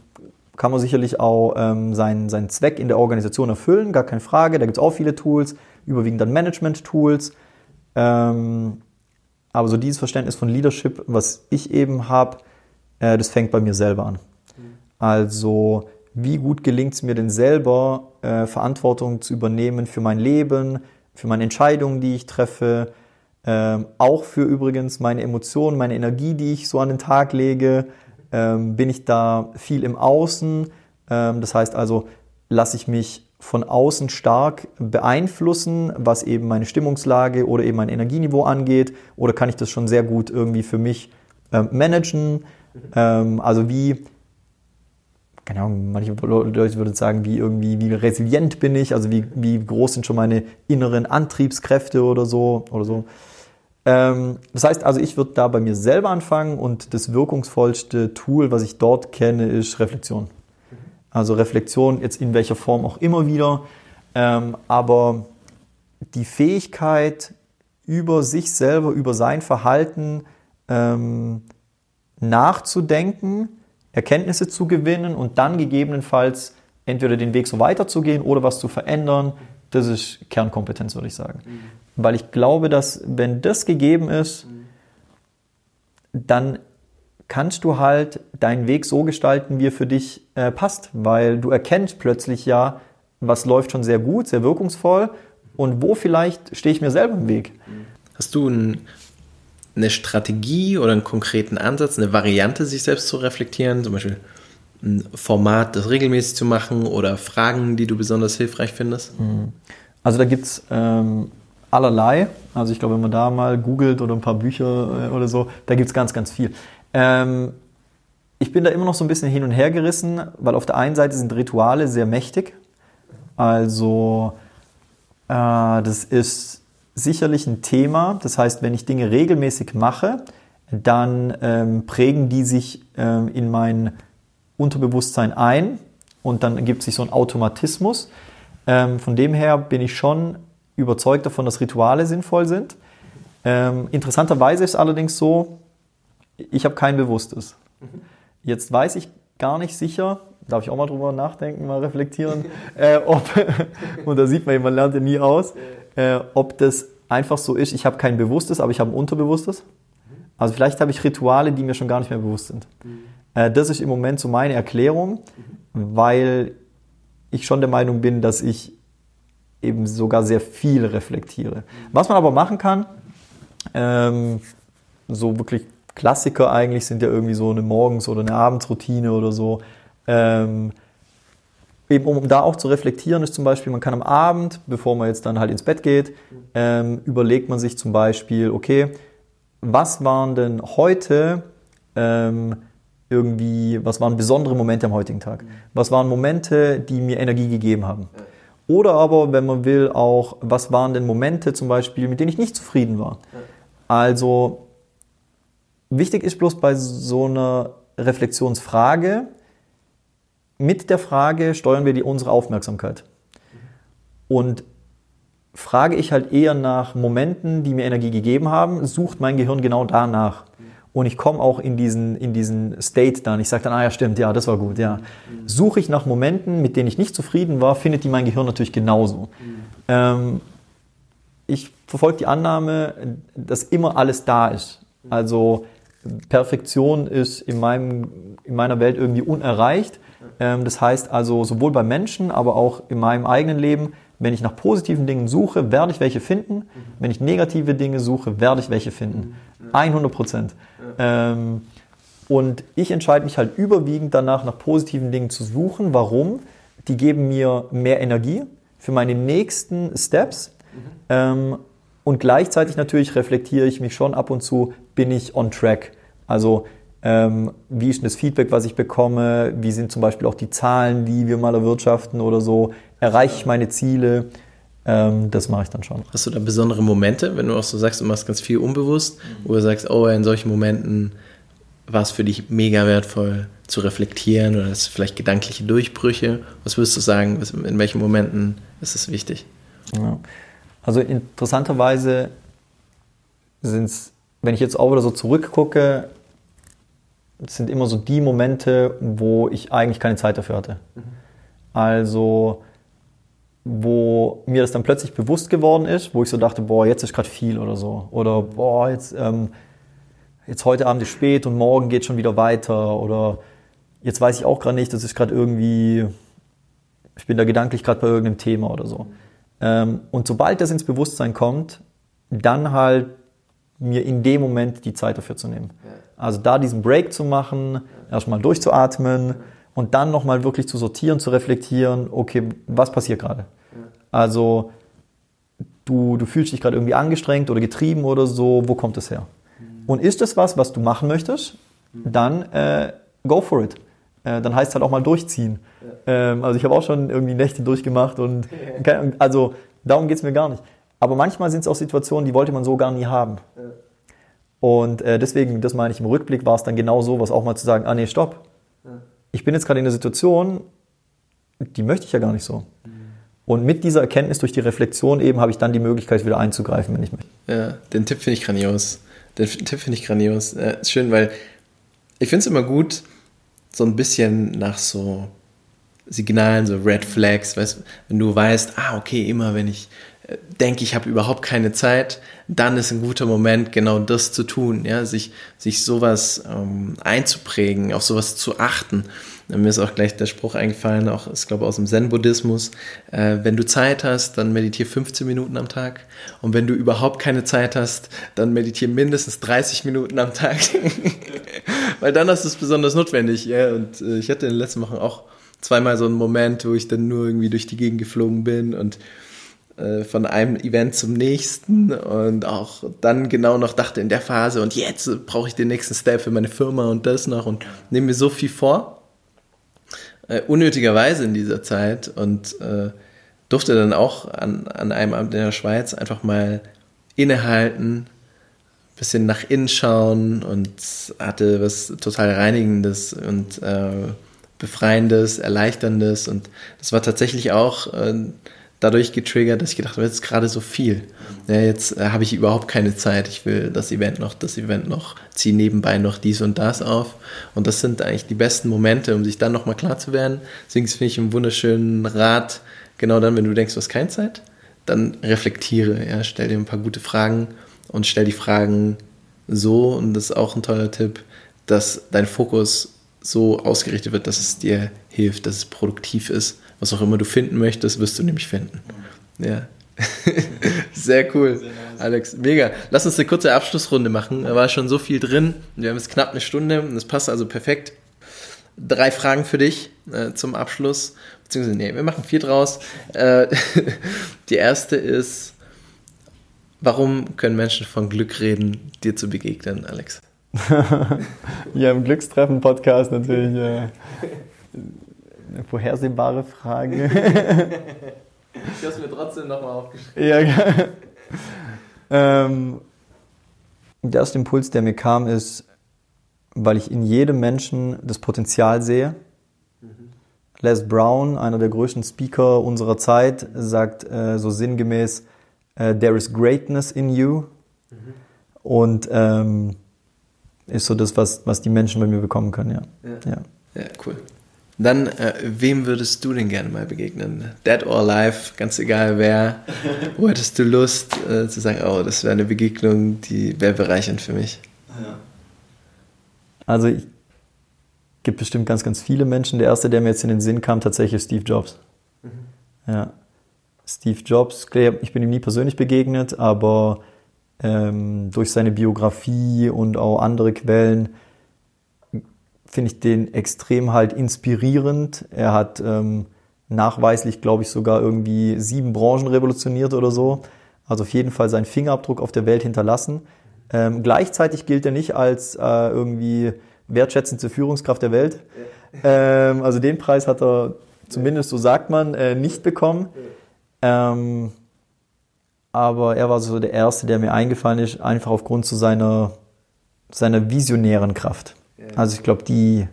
[SPEAKER 2] kann man sicherlich auch ähm, seinen, seinen Zweck in der Organisation erfüllen, gar keine Frage. Da gibt es auch viele Tools, überwiegend dann Management-Tools. Ähm, aber so dieses Verständnis von Leadership, was ich eben habe, äh, das fängt bei mir selber an. Also wie gut gelingt es mir denn selber, äh, Verantwortung zu übernehmen für mein Leben, für meine Entscheidungen, die ich treffe, ähm, auch für übrigens meine Emotionen, meine Energie, die ich so an den Tag lege, ähm, bin ich da viel im Außen. Ähm, das heißt also, lasse ich mich von außen stark beeinflussen, was eben meine Stimmungslage oder eben mein Energieniveau angeht, oder kann ich das schon sehr gut irgendwie für mich ähm, managen? Ähm, also wie, keine Ahnung, manche Leute würden sagen, wie irgendwie, wie resilient bin ich, also wie, wie groß sind schon meine inneren Antriebskräfte oder so, oder so. Ähm, das heißt also, ich würde da bei mir selber anfangen und das wirkungsvollste Tool, was ich dort kenne, ist Reflexion. Also Reflexion jetzt in welcher Form auch immer wieder, ähm, aber die Fähigkeit über sich selber, über sein Verhalten ähm, nachzudenken, Erkenntnisse zu gewinnen und dann gegebenenfalls entweder den Weg so weiterzugehen oder was zu verändern, das ist Kernkompetenz, würde ich sagen. Weil ich glaube, dass wenn das gegeben ist, dann kannst du halt deinen Weg so gestalten, wie er für dich äh, passt, weil du erkennst plötzlich ja, was läuft schon sehr gut, sehr wirkungsvoll und wo vielleicht stehe ich mir selber im Weg.
[SPEAKER 1] Hast du ein, eine Strategie oder einen konkreten Ansatz, eine Variante, sich selbst zu reflektieren, zum Beispiel ein Format, das regelmäßig zu machen oder Fragen, die du besonders hilfreich findest? Mhm.
[SPEAKER 2] Also da gibt es ähm, allerlei. Also ich glaube, wenn man da mal googelt oder ein paar Bücher äh, oder so, da gibt es ganz, ganz viel. Ähm, ich bin da immer noch so ein bisschen hin und her gerissen, weil auf der einen Seite sind Rituale sehr mächtig. Also äh, das ist sicherlich ein Thema. Das heißt, wenn ich Dinge regelmäßig mache, dann ähm, prägen die sich ähm, in mein Unterbewusstsein ein und dann ergibt sich so ein Automatismus. Ähm, von dem her bin ich schon überzeugt davon, dass Rituale sinnvoll sind. Ähm, interessanterweise ist es allerdings so, ich habe kein Bewusstes. Jetzt weiß ich gar nicht sicher, darf ich auch mal drüber nachdenken, mal reflektieren, äh, ob, und da sieht man, man lernt ja nie aus, äh, ob das einfach so ist, ich habe kein Bewusstes, aber ich habe ein Unterbewusstes. Also vielleicht habe ich Rituale, die mir schon gar nicht mehr bewusst sind. Äh, das ist im Moment so meine Erklärung, weil ich schon der Meinung bin, dass ich eben sogar sehr viel reflektiere. Was man aber machen kann, ähm, so wirklich Klassiker eigentlich sind ja irgendwie so eine Morgens- oder eine Abendsroutine oder so. Ähm, eben um da auch zu reflektieren, ist zum Beispiel, man kann am Abend, bevor man jetzt dann halt ins Bett geht, ähm, überlegt man sich zum Beispiel, okay, was waren denn heute ähm, irgendwie, was waren besondere Momente am heutigen Tag? Was waren Momente, die mir Energie gegeben haben? Oder aber, wenn man will, auch, was waren denn Momente zum Beispiel, mit denen ich nicht zufrieden war? Also wichtig ist bloß bei so einer Reflexionsfrage, mit der Frage steuern wir die unsere Aufmerksamkeit. Und frage ich halt eher nach Momenten, die mir Energie gegeben haben, sucht mein Gehirn genau danach. Und ich komme auch in diesen, in diesen State dann. Ich sage dann, ah ja, stimmt, ja, das war gut, ja. Suche ich nach Momenten, mit denen ich nicht zufrieden war, findet die mein Gehirn natürlich genauso. Ähm, ich verfolge die Annahme, dass immer alles da ist. Also Perfektion ist in, meinem, in meiner Welt irgendwie unerreicht. Ähm, das heißt also sowohl bei Menschen, aber auch in meinem eigenen Leben, wenn ich nach positiven Dingen suche, werde ich welche finden. Wenn ich negative Dinge suche, werde ich welche finden. 100 Prozent. Ähm, und ich entscheide mich halt überwiegend danach, nach positiven Dingen zu suchen. Warum? Die geben mir mehr Energie für meine nächsten Steps. Mhm. Ähm, und gleichzeitig natürlich reflektiere ich mich schon ab und zu, bin ich on track. Also ähm, wie ist denn das Feedback, was ich bekomme? Wie sind zum Beispiel auch die Zahlen, die wir mal erwirtschaften oder so? Erreiche ich meine Ziele? Ähm, das mache ich dann schon.
[SPEAKER 1] Hast du da besondere Momente, wenn du auch so sagst, du machst ganz viel unbewusst, wo du sagst, oh, in solchen Momenten war es für dich mega wertvoll zu reflektieren oder ist vielleicht gedankliche Durchbrüche? Was würdest du sagen, in welchen Momenten ist es wichtig?
[SPEAKER 2] Ja. Also interessanterweise sind es, wenn ich jetzt auch wieder so zurückgucke, sind immer so die Momente, wo ich eigentlich keine Zeit dafür hatte. Mhm. Also wo mir das dann plötzlich bewusst geworden ist, wo ich so dachte, boah, jetzt ist gerade viel oder so. Oder boah, jetzt, ähm, jetzt heute Abend ist spät und morgen geht schon wieder weiter. Oder jetzt weiß ich auch gerade nicht, das ist gerade irgendwie, ich bin da gedanklich gerade bei irgendeinem Thema oder so. Ähm, und sobald das ins Bewusstsein kommt, dann halt mir in dem Moment die Zeit dafür zu nehmen. Also da diesen Break zu machen, erstmal durchzuatmen und dann nochmal wirklich zu sortieren, zu reflektieren, okay, was passiert gerade? Also du, du fühlst dich gerade irgendwie angestrengt oder getrieben oder so, wo kommt es her? Und ist es was, was du machen möchtest, dann äh, go for it. Äh, dann heißt es halt auch mal durchziehen. Ähm, also ich habe auch schon irgendwie Nächte durchgemacht und also darum geht es mir gar nicht. Aber manchmal sind es auch Situationen, die wollte man so gar nie haben. Und äh, deswegen, das meine ich, im Rückblick war es dann genau so, was auch mal zu sagen, ah nee, stopp. Ich bin jetzt gerade in einer Situation, die möchte ich ja gar nicht so. Und mit dieser Erkenntnis durch die Reflexion eben habe ich dann die Möglichkeit, wieder einzugreifen, wenn ich möchte.
[SPEAKER 1] Ja, den Tipp finde ich grandios. Den Tipp finde ich grandios. Ja, ist schön, weil ich finde es immer gut, so ein bisschen nach so Signalen, so Red Flags, weißt, wenn du weißt, ah, okay, immer wenn ich denke, ich habe überhaupt keine Zeit, dann ist ein guter Moment, genau das zu tun, ja, sich, sich sowas ähm, einzuprägen, auf sowas zu achten. Mir ist auch gleich der Spruch eingefallen, auch, ich glaube, aus dem Zen-Buddhismus. Äh, wenn du Zeit hast, dann meditiere 15 Minuten am Tag. Und wenn du überhaupt keine Zeit hast, dann meditiere mindestens 30 Minuten am Tag. Weil dann hast du es besonders notwendig. Ja? Und äh, ich hatte in den letzten Wochen auch zweimal so einen Moment, wo ich dann nur irgendwie durch die Gegend geflogen bin und äh, von einem Event zum nächsten und auch dann genau noch dachte in der Phase und jetzt brauche ich den nächsten Step für meine Firma und das noch und nehme mir so viel vor äh, unnötigerweise in dieser Zeit und äh, durfte dann auch an, an einem Abend in der Schweiz einfach mal innehalten, bisschen nach innen schauen und hatte was total Reinigendes und äh, Befreiendes, Erleichterndes und das war tatsächlich auch äh, dadurch getriggert, dass ich gedacht habe, jetzt ist gerade so viel. Ja, jetzt äh, habe ich überhaupt keine Zeit. Ich will das Event noch, das Event noch, ziehe nebenbei noch dies und das auf. Und das sind eigentlich die besten Momente, um sich dann nochmal klar zu werden. Deswegen finde ich einen wunderschönen Rat, genau dann, wenn du denkst, du hast keine Zeit, dann reflektiere, ja, stell dir ein paar gute Fragen und stell die Fragen so, und das ist auch ein toller Tipp, dass dein Fokus so ausgerichtet wird, dass es dir hilft, dass es produktiv ist was auch immer du finden möchtest, wirst du nämlich finden. Ja. Sehr cool, Sehr nice. Alex. Mega. Lass uns eine kurze Abschlussrunde machen. Da war schon so viel drin. Wir haben jetzt knapp eine Stunde und das passt also perfekt. Drei Fragen für dich äh, zum Abschluss. Beziehungsweise, nee, wir machen vier draus. Äh, die erste ist, warum können Menschen von Glück reden, dir zu begegnen, Alex?
[SPEAKER 2] ja, im Glückstreffen-Podcast natürlich. Äh, eine vorhersehbare Frage.
[SPEAKER 1] ich habe es mir trotzdem nochmal aufgeschrieben. Ja,
[SPEAKER 2] ähm, der erste Impuls, der mir kam, ist, weil ich in jedem Menschen das Potenzial sehe. Mhm. Les Brown, einer der größten Speaker unserer Zeit, sagt äh, so sinngemäß, äh, There is greatness in you. Mhm. Und ähm, ist so das, was, was die Menschen bei mir bekommen können, ja.
[SPEAKER 1] Ja, ja. ja cool. Dann, äh, wem würdest du denn gerne mal begegnen? Dead or alive, ganz egal wer. Wo hättest du Lust äh, zu sagen, oh, das wäre eine Begegnung, die wäre bereichernd für mich? Ja.
[SPEAKER 2] Also es gibt bestimmt ganz, ganz viele Menschen. Der erste, der mir jetzt in den Sinn kam, tatsächlich ist Steve Jobs. Mhm. Ja. Steve Jobs, ich bin ihm nie persönlich begegnet, aber ähm, durch seine Biografie und auch andere Quellen finde ich den extrem halt inspirierend. Er hat ähm, nachweislich, glaube ich, sogar irgendwie sieben Branchen revolutioniert oder so. Also auf jeden Fall seinen Fingerabdruck auf der Welt hinterlassen. Ähm, gleichzeitig gilt er nicht als äh, irgendwie wertschätzendste Führungskraft der Welt. Ähm, also den Preis hat er, zumindest so sagt man, äh, nicht bekommen. Ähm, aber er war so der Erste, der mir eingefallen ist, einfach aufgrund zu seiner, seiner visionären Kraft. Also ich glaube, die,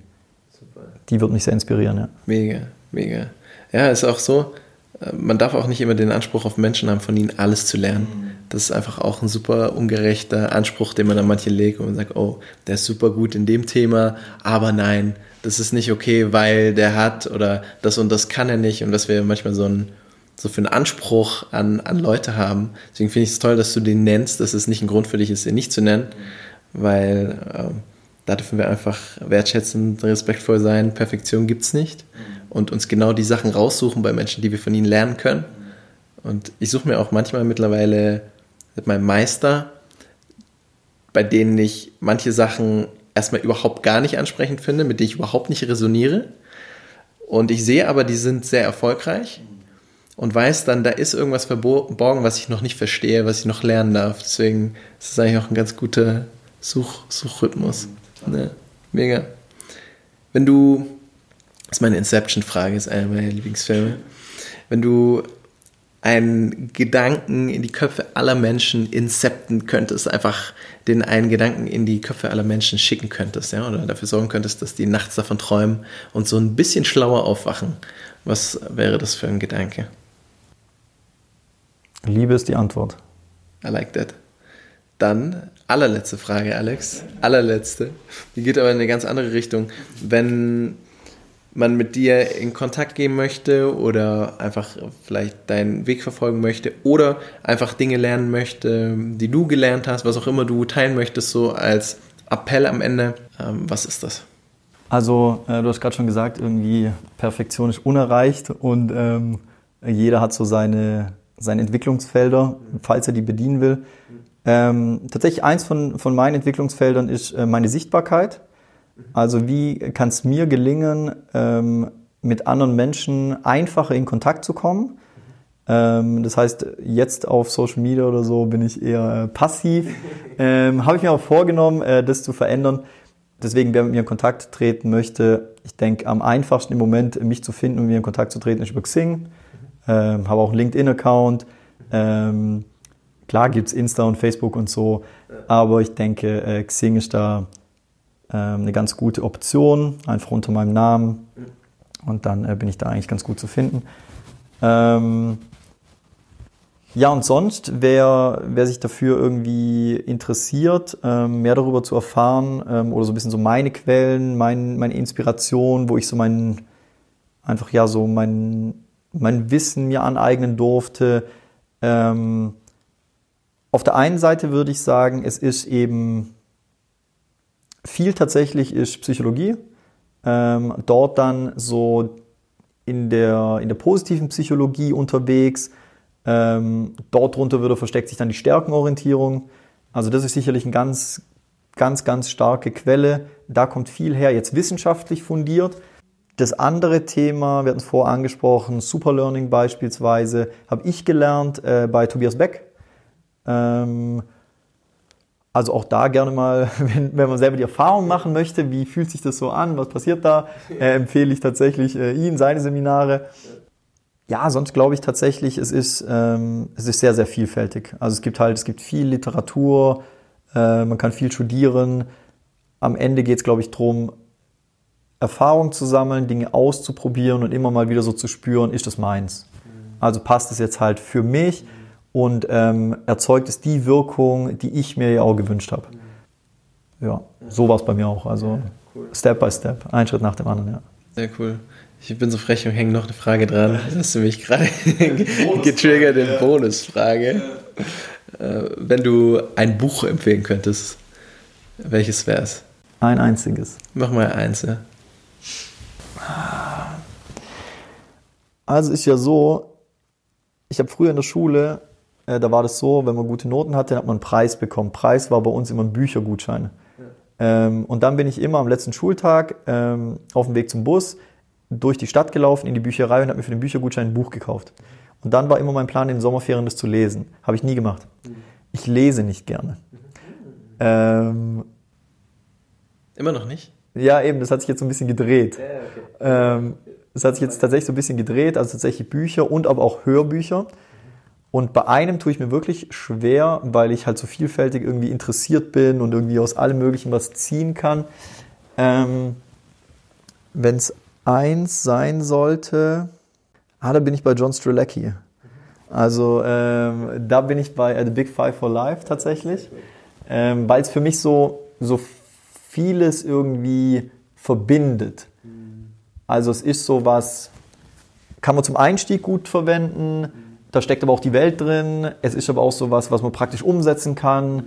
[SPEAKER 2] die wird mich sehr inspirieren. Ja.
[SPEAKER 1] Mega, mega. Ja, ist auch so, äh, man darf auch nicht immer den Anspruch auf Menschen haben, von ihnen alles zu lernen. Mhm. Das ist einfach auch ein super ungerechter Anspruch, den man an manche legt und man sagt, oh, der ist super gut in dem Thema, aber nein, das ist nicht okay, weil der hat oder das und das kann er nicht und dass wir manchmal so ein so für einen Anspruch an, an Leute haben. Deswegen finde ich es toll, dass du den nennst, dass es nicht ein Grund für dich ist, den nicht zu nennen, weil ähm, da dürfen wir einfach wertschätzend, respektvoll sein. Perfektion gibt es nicht. Und uns genau die Sachen raussuchen bei Menschen, die wir von ihnen lernen können. Und ich suche mir auch manchmal mittlerweile mit meinem Meister, bei denen ich manche Sachen erstmal überhaupt gar nicht ansprechend finde, mit denen ich überhaupt nicht resoniere. Und ich sehe aber, die sind sehr erfolgreich und weiß dann, da ist irgendwas verborgen, was ich noch nicht verstehe, was ich noch lernen darf. Deswegen ist es eigentlich auch ein ganz guter Such Suchrhythmus. Ne? Mega. Wenn du, das ist meine Inception-Frage, ist einer meiner Lieblingsfilme. Wenn du einen Gedanken in die Köpfe aller Menschen incepten könntest, einfach den einen Gedanken in die Köpfe aller Menschen schicken könntest, ja, oder dafür sorgen könntest, dass die nachts davon träumen und so ein bisschen schlauer aufwachen. Was wäre das für ein Gedanke?
[SPEAKER 2] Liebe ist die Antwort.
[SPEAKER 1] I like that. Dann allerletzte Frage, Alex. Allerletzte. Die geht aber in eine ganz andere Richtung. Wenn man mit dir in Kontakt gehen möchte oder einfach vielleicht deinen Weg verfolgen möchte oder einfach Dinge lernen möchte, die du gelernt hast, was auch immer du teilen möchtest, so als Appell am Ende, ähm, was ist das?
[SPEAKER 2] Also, äh, du hast gerade schon gesagt, irgendwie Perfektion ist unerreicht und ähm, jeder hat so seine, seine Entwicklungsfelder, falls er die bedienen will. Ähm, tatsächlich eins von, von meinen Entwicklungsfeldern ist äh, meine Sichtbarkeit. Also wie kann es mir gelingen, ähm, mit anderen Menschen einfacher in Kontakt zu kommen? Ähm, das heißt, jetzt auf Social Media oder so bin ich eher äh, passiv. Ähm, Habe ich mir auch vorgenommen, äh, das zu verändern. Deswegen, wer mit mir in Kontakt treten möchte, ich denke, am einfachsten im Moment, mich zu finden und mit mir in Kontakt zu treten, ist über Xing. Ähm, habe auch einen LinkedIn-Account. Klar gibt es Insta und Facebook und so, aber ich denke, äh, Xing ist da ähm, eine ganz gute Option, einfach unter meinem Namen. Und dann äh, bin ich da eigentlich ganz gut zu finden. Ähm, ja, und sonst, wer, wer sich dafür irgendwie interessiert, ähm, mehr darüber zu erfahren ähm, oder so ein bisschen so meine Quellen, mein, meine Inspiration, wo ich so mein, einfach ja so mein, mein Wissen mir aneignen durfte, ähm, auf der einen Seite würde ich sagen, es ist eben viel tatsächlich ist Psychologie. Ähm, dort dann so in der, in der positiven Psychologie unterwegs. Ähm, dort drunter würde versteckt sich dann die Stärkenorientierung. Also das ist sicherlich eine ganz, ganz, ganz starke Quelle. Da kommt viel her, jetzt wissenschaftlich fundiert. Das andere Thema, wir hatten es vorher angesprochen, Superlearning beispielsweise, habe ich gelernt äh, bei Tobias Beck. Ähm, also auch da gerne mal, wenn, wenn man selber die Erfahrung machen möchte, wie fühlt sich das so an, was passiert da, äh, empfehle ich tatsächlich äh, ihn, seine Seminare. Ja, sonst glaube ich tatsächlich, es ist, ähm, es ist sehr, sehr vielfältig. Also es gibt halt, es gibt viel Literatur, äh, man kann viel studieren, am Ende geht es, glaube ich, darum, Erfahrung zu sammeln, Dinge auszuprobieren und immer mal wieder so zu spüren, ist das meins? Also passt es jetzt halt für mich und ähm, erzeugt es die Wirkung, die ich mir ja auch gewünscht habe. Ja, so war es bei mir auch. Also Step by Step, ein Schritt nach dem anderen, ja.
[SPEAKER 1] Sehr cool. Ich bin so frech und hänge noch eine Frage dran. Hast du mich gerade getriggert in Bonusfrage. Äh, wenn du ein Buch empfehlen könntest, welches wäre es?
[SPEAKER 2] Ein einziges.
[SPEAKER 1] Mach mal eins, ja.
[SPEAKER 2] Also ist ja so, ich habe früher in der Schule, äh, da war das so, wenn man gute Noten hatte, dann hat man einen Preis bekommen. Preis war bei uns immer ein Büchergutschein. Ja. Ähm, und dann bin ich immer am letzten Schultag ähm, auf dem Weg zum Bus durch die Stadt gelaufen in die Bücherei und habe mir für den Büchergutschein ein Buch gekauft. Und dann war immer mein Plan, in den Sommerferien das zu lesen. Habe ich nie gemacht. Ich lese nicht gerne. Ähm,
[SPEAKER 1] immer noch nicht?
[SPEAKER 2] Ja, eben, das hat sich jetzt so ein bisschen gedreht. Ja, okay. ähm, das hat sich jetzt tatsächlich so ein bisschen gedreht, also tatsächlich Bücher und aber auch Hörbücher. Und bei einem tue ich mir wirklich schwer, weil ich halt so vielfältig irgendwie interessiert bin und irgendwie aus allem Möglichen was ziehen kann. Ähm, Wenn es eins sein sollte, ah, da bin ich bei John Strelacki. Also ähm, da bin ich bei uh, The Big Five for Life tatsächlich, ähm, weil es für mich so, so vieles irgendwie verbindet. Also es ist so was, kann man zum Einstieg gut verwenden, da steckt aber auch die Welt drin, es ist aber auch so was, was man praktisch umsetzen kann.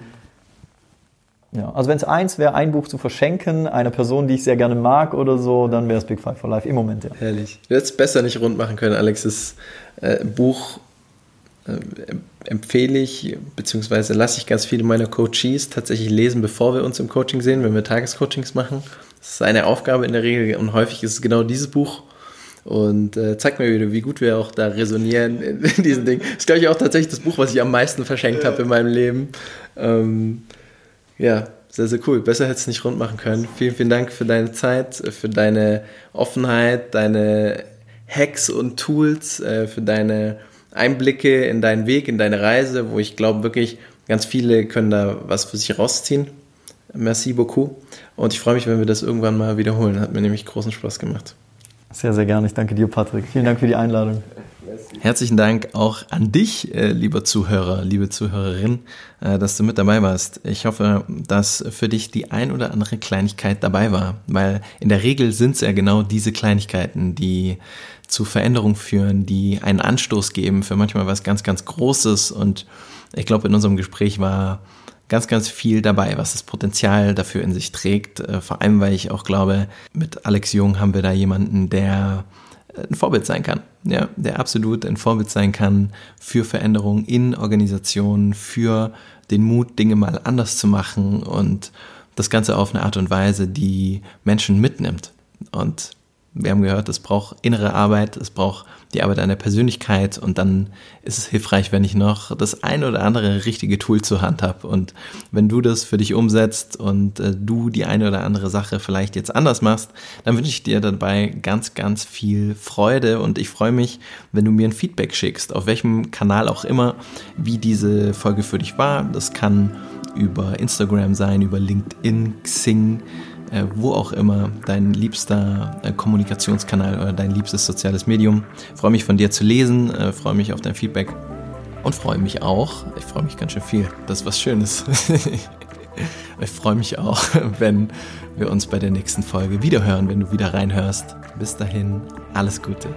[SPEAKER 2] Ja, also wenn es eins wäre, ein Buch zu verschenken, einer Person, die ich sehr gerne mag oder so, dann wäre es Big Five for Life im Moment, ja.
[SPEAKER 1] Herrlich. Du hättest es besser nicht rund machen können, Alex. Das äh, Buch äh, empfehle ich, beziehungsweise lasse ich ganz viele meiner Coaches tatsächlich lesen, bevor wir uns im Coaching sehen, wenn wir Tagescoachings machen. Das ist eine Aufgabe in der Regel und häufig ist es genau dieses Buch. Und äh, zeigt mir wieder, wie gut wir auch da resonieren in, in diesen Dingen. Das ist, glaube ich, auch tatsächlich das Buch, was ich am meisten verschenkt habe in meinem Leben. Ähm, ja, sehr, sehr cool. Besser hätte es nicht rund machen können. Vielen, vielen Dank für deine Zeit, für deine Offenheit, deine Hacks und Tools, äh, für deine Einblicke in deinen Weg, in deine Reise, wo ich glaube wirklich, ganz viele können da was für sich rausziehen. Merci beaucoup. Und ich freue mich, wenn wir das irgendwann mal wiederholen. Hat mir nämlich großen Spaß gemacht.
[SPEAKER 2] Sehr, sehr gerne. Ich danke dir, Patrick. Vielen Dank für die Einladung.
[SPEAKER 1] Herzlichen Dank auch an dich, äh, lieber Zuhörer, liebe Zuhörerin, äh, dass du mit dabei warst. Ich hoffe, dass für dich die ein oder andere Kleinigkeit dabei war, weil in der Regel sind es ja genau diese Kleinigkeiten, die zu Veränderung führen, die einen Anstoß geben für manchmal was ganz, ganz Großes. Und ich glaube, in unserem Gespräch war ganz, ganz viel dabei, was das Potenzial dafür in sich trägt. Äh, vor allem, weil ich auch glaube, mit Alex Jung haben wir da jemanden, der äh, ein Vorbild sein kann. Ja, der absolut ein Vorbild sein kann für Veränderungen in Organisationen, für den Mut, Dinge mal anders zu machen und das Ganze auf eine Art und Weise, die Menschen mitnimmt. Und wir haben gehört, es braucht innere Arbeit, es braucht die Arbeit an der Persönlichkeit und dann ist es hilfreich, wenn ich noch das ein oder andere richtige Tool zur Hand habe. Und wenn du das für dich umsetzt und äh, du die eine oder andere Sache vielleicht jetzt anders machst, dann wünsche ich dir dabei ganz, ganz viel Freude und ich freue mich, wenn du mir ein Feedback schickst, auf welchem Kanal auch immer, wie diese Folge für dich war. Das kann über Instagram sein, über LinkedIn, Xing, äh, wo auch immer dein liebster äh, Kommunikationskanal oder dein liebstes soziales Medium. Ich freue mich von dir zu lesen, äh, freue mich auf dein Feedback und freue mich auch, ich freue mich ganz schön viel, das ist was Schönes. ich freue mich auch, wenn wir uns bei der nächsten Folge wiederhören, wenn du wieder reinhörst. Bis dahin, alles Gute.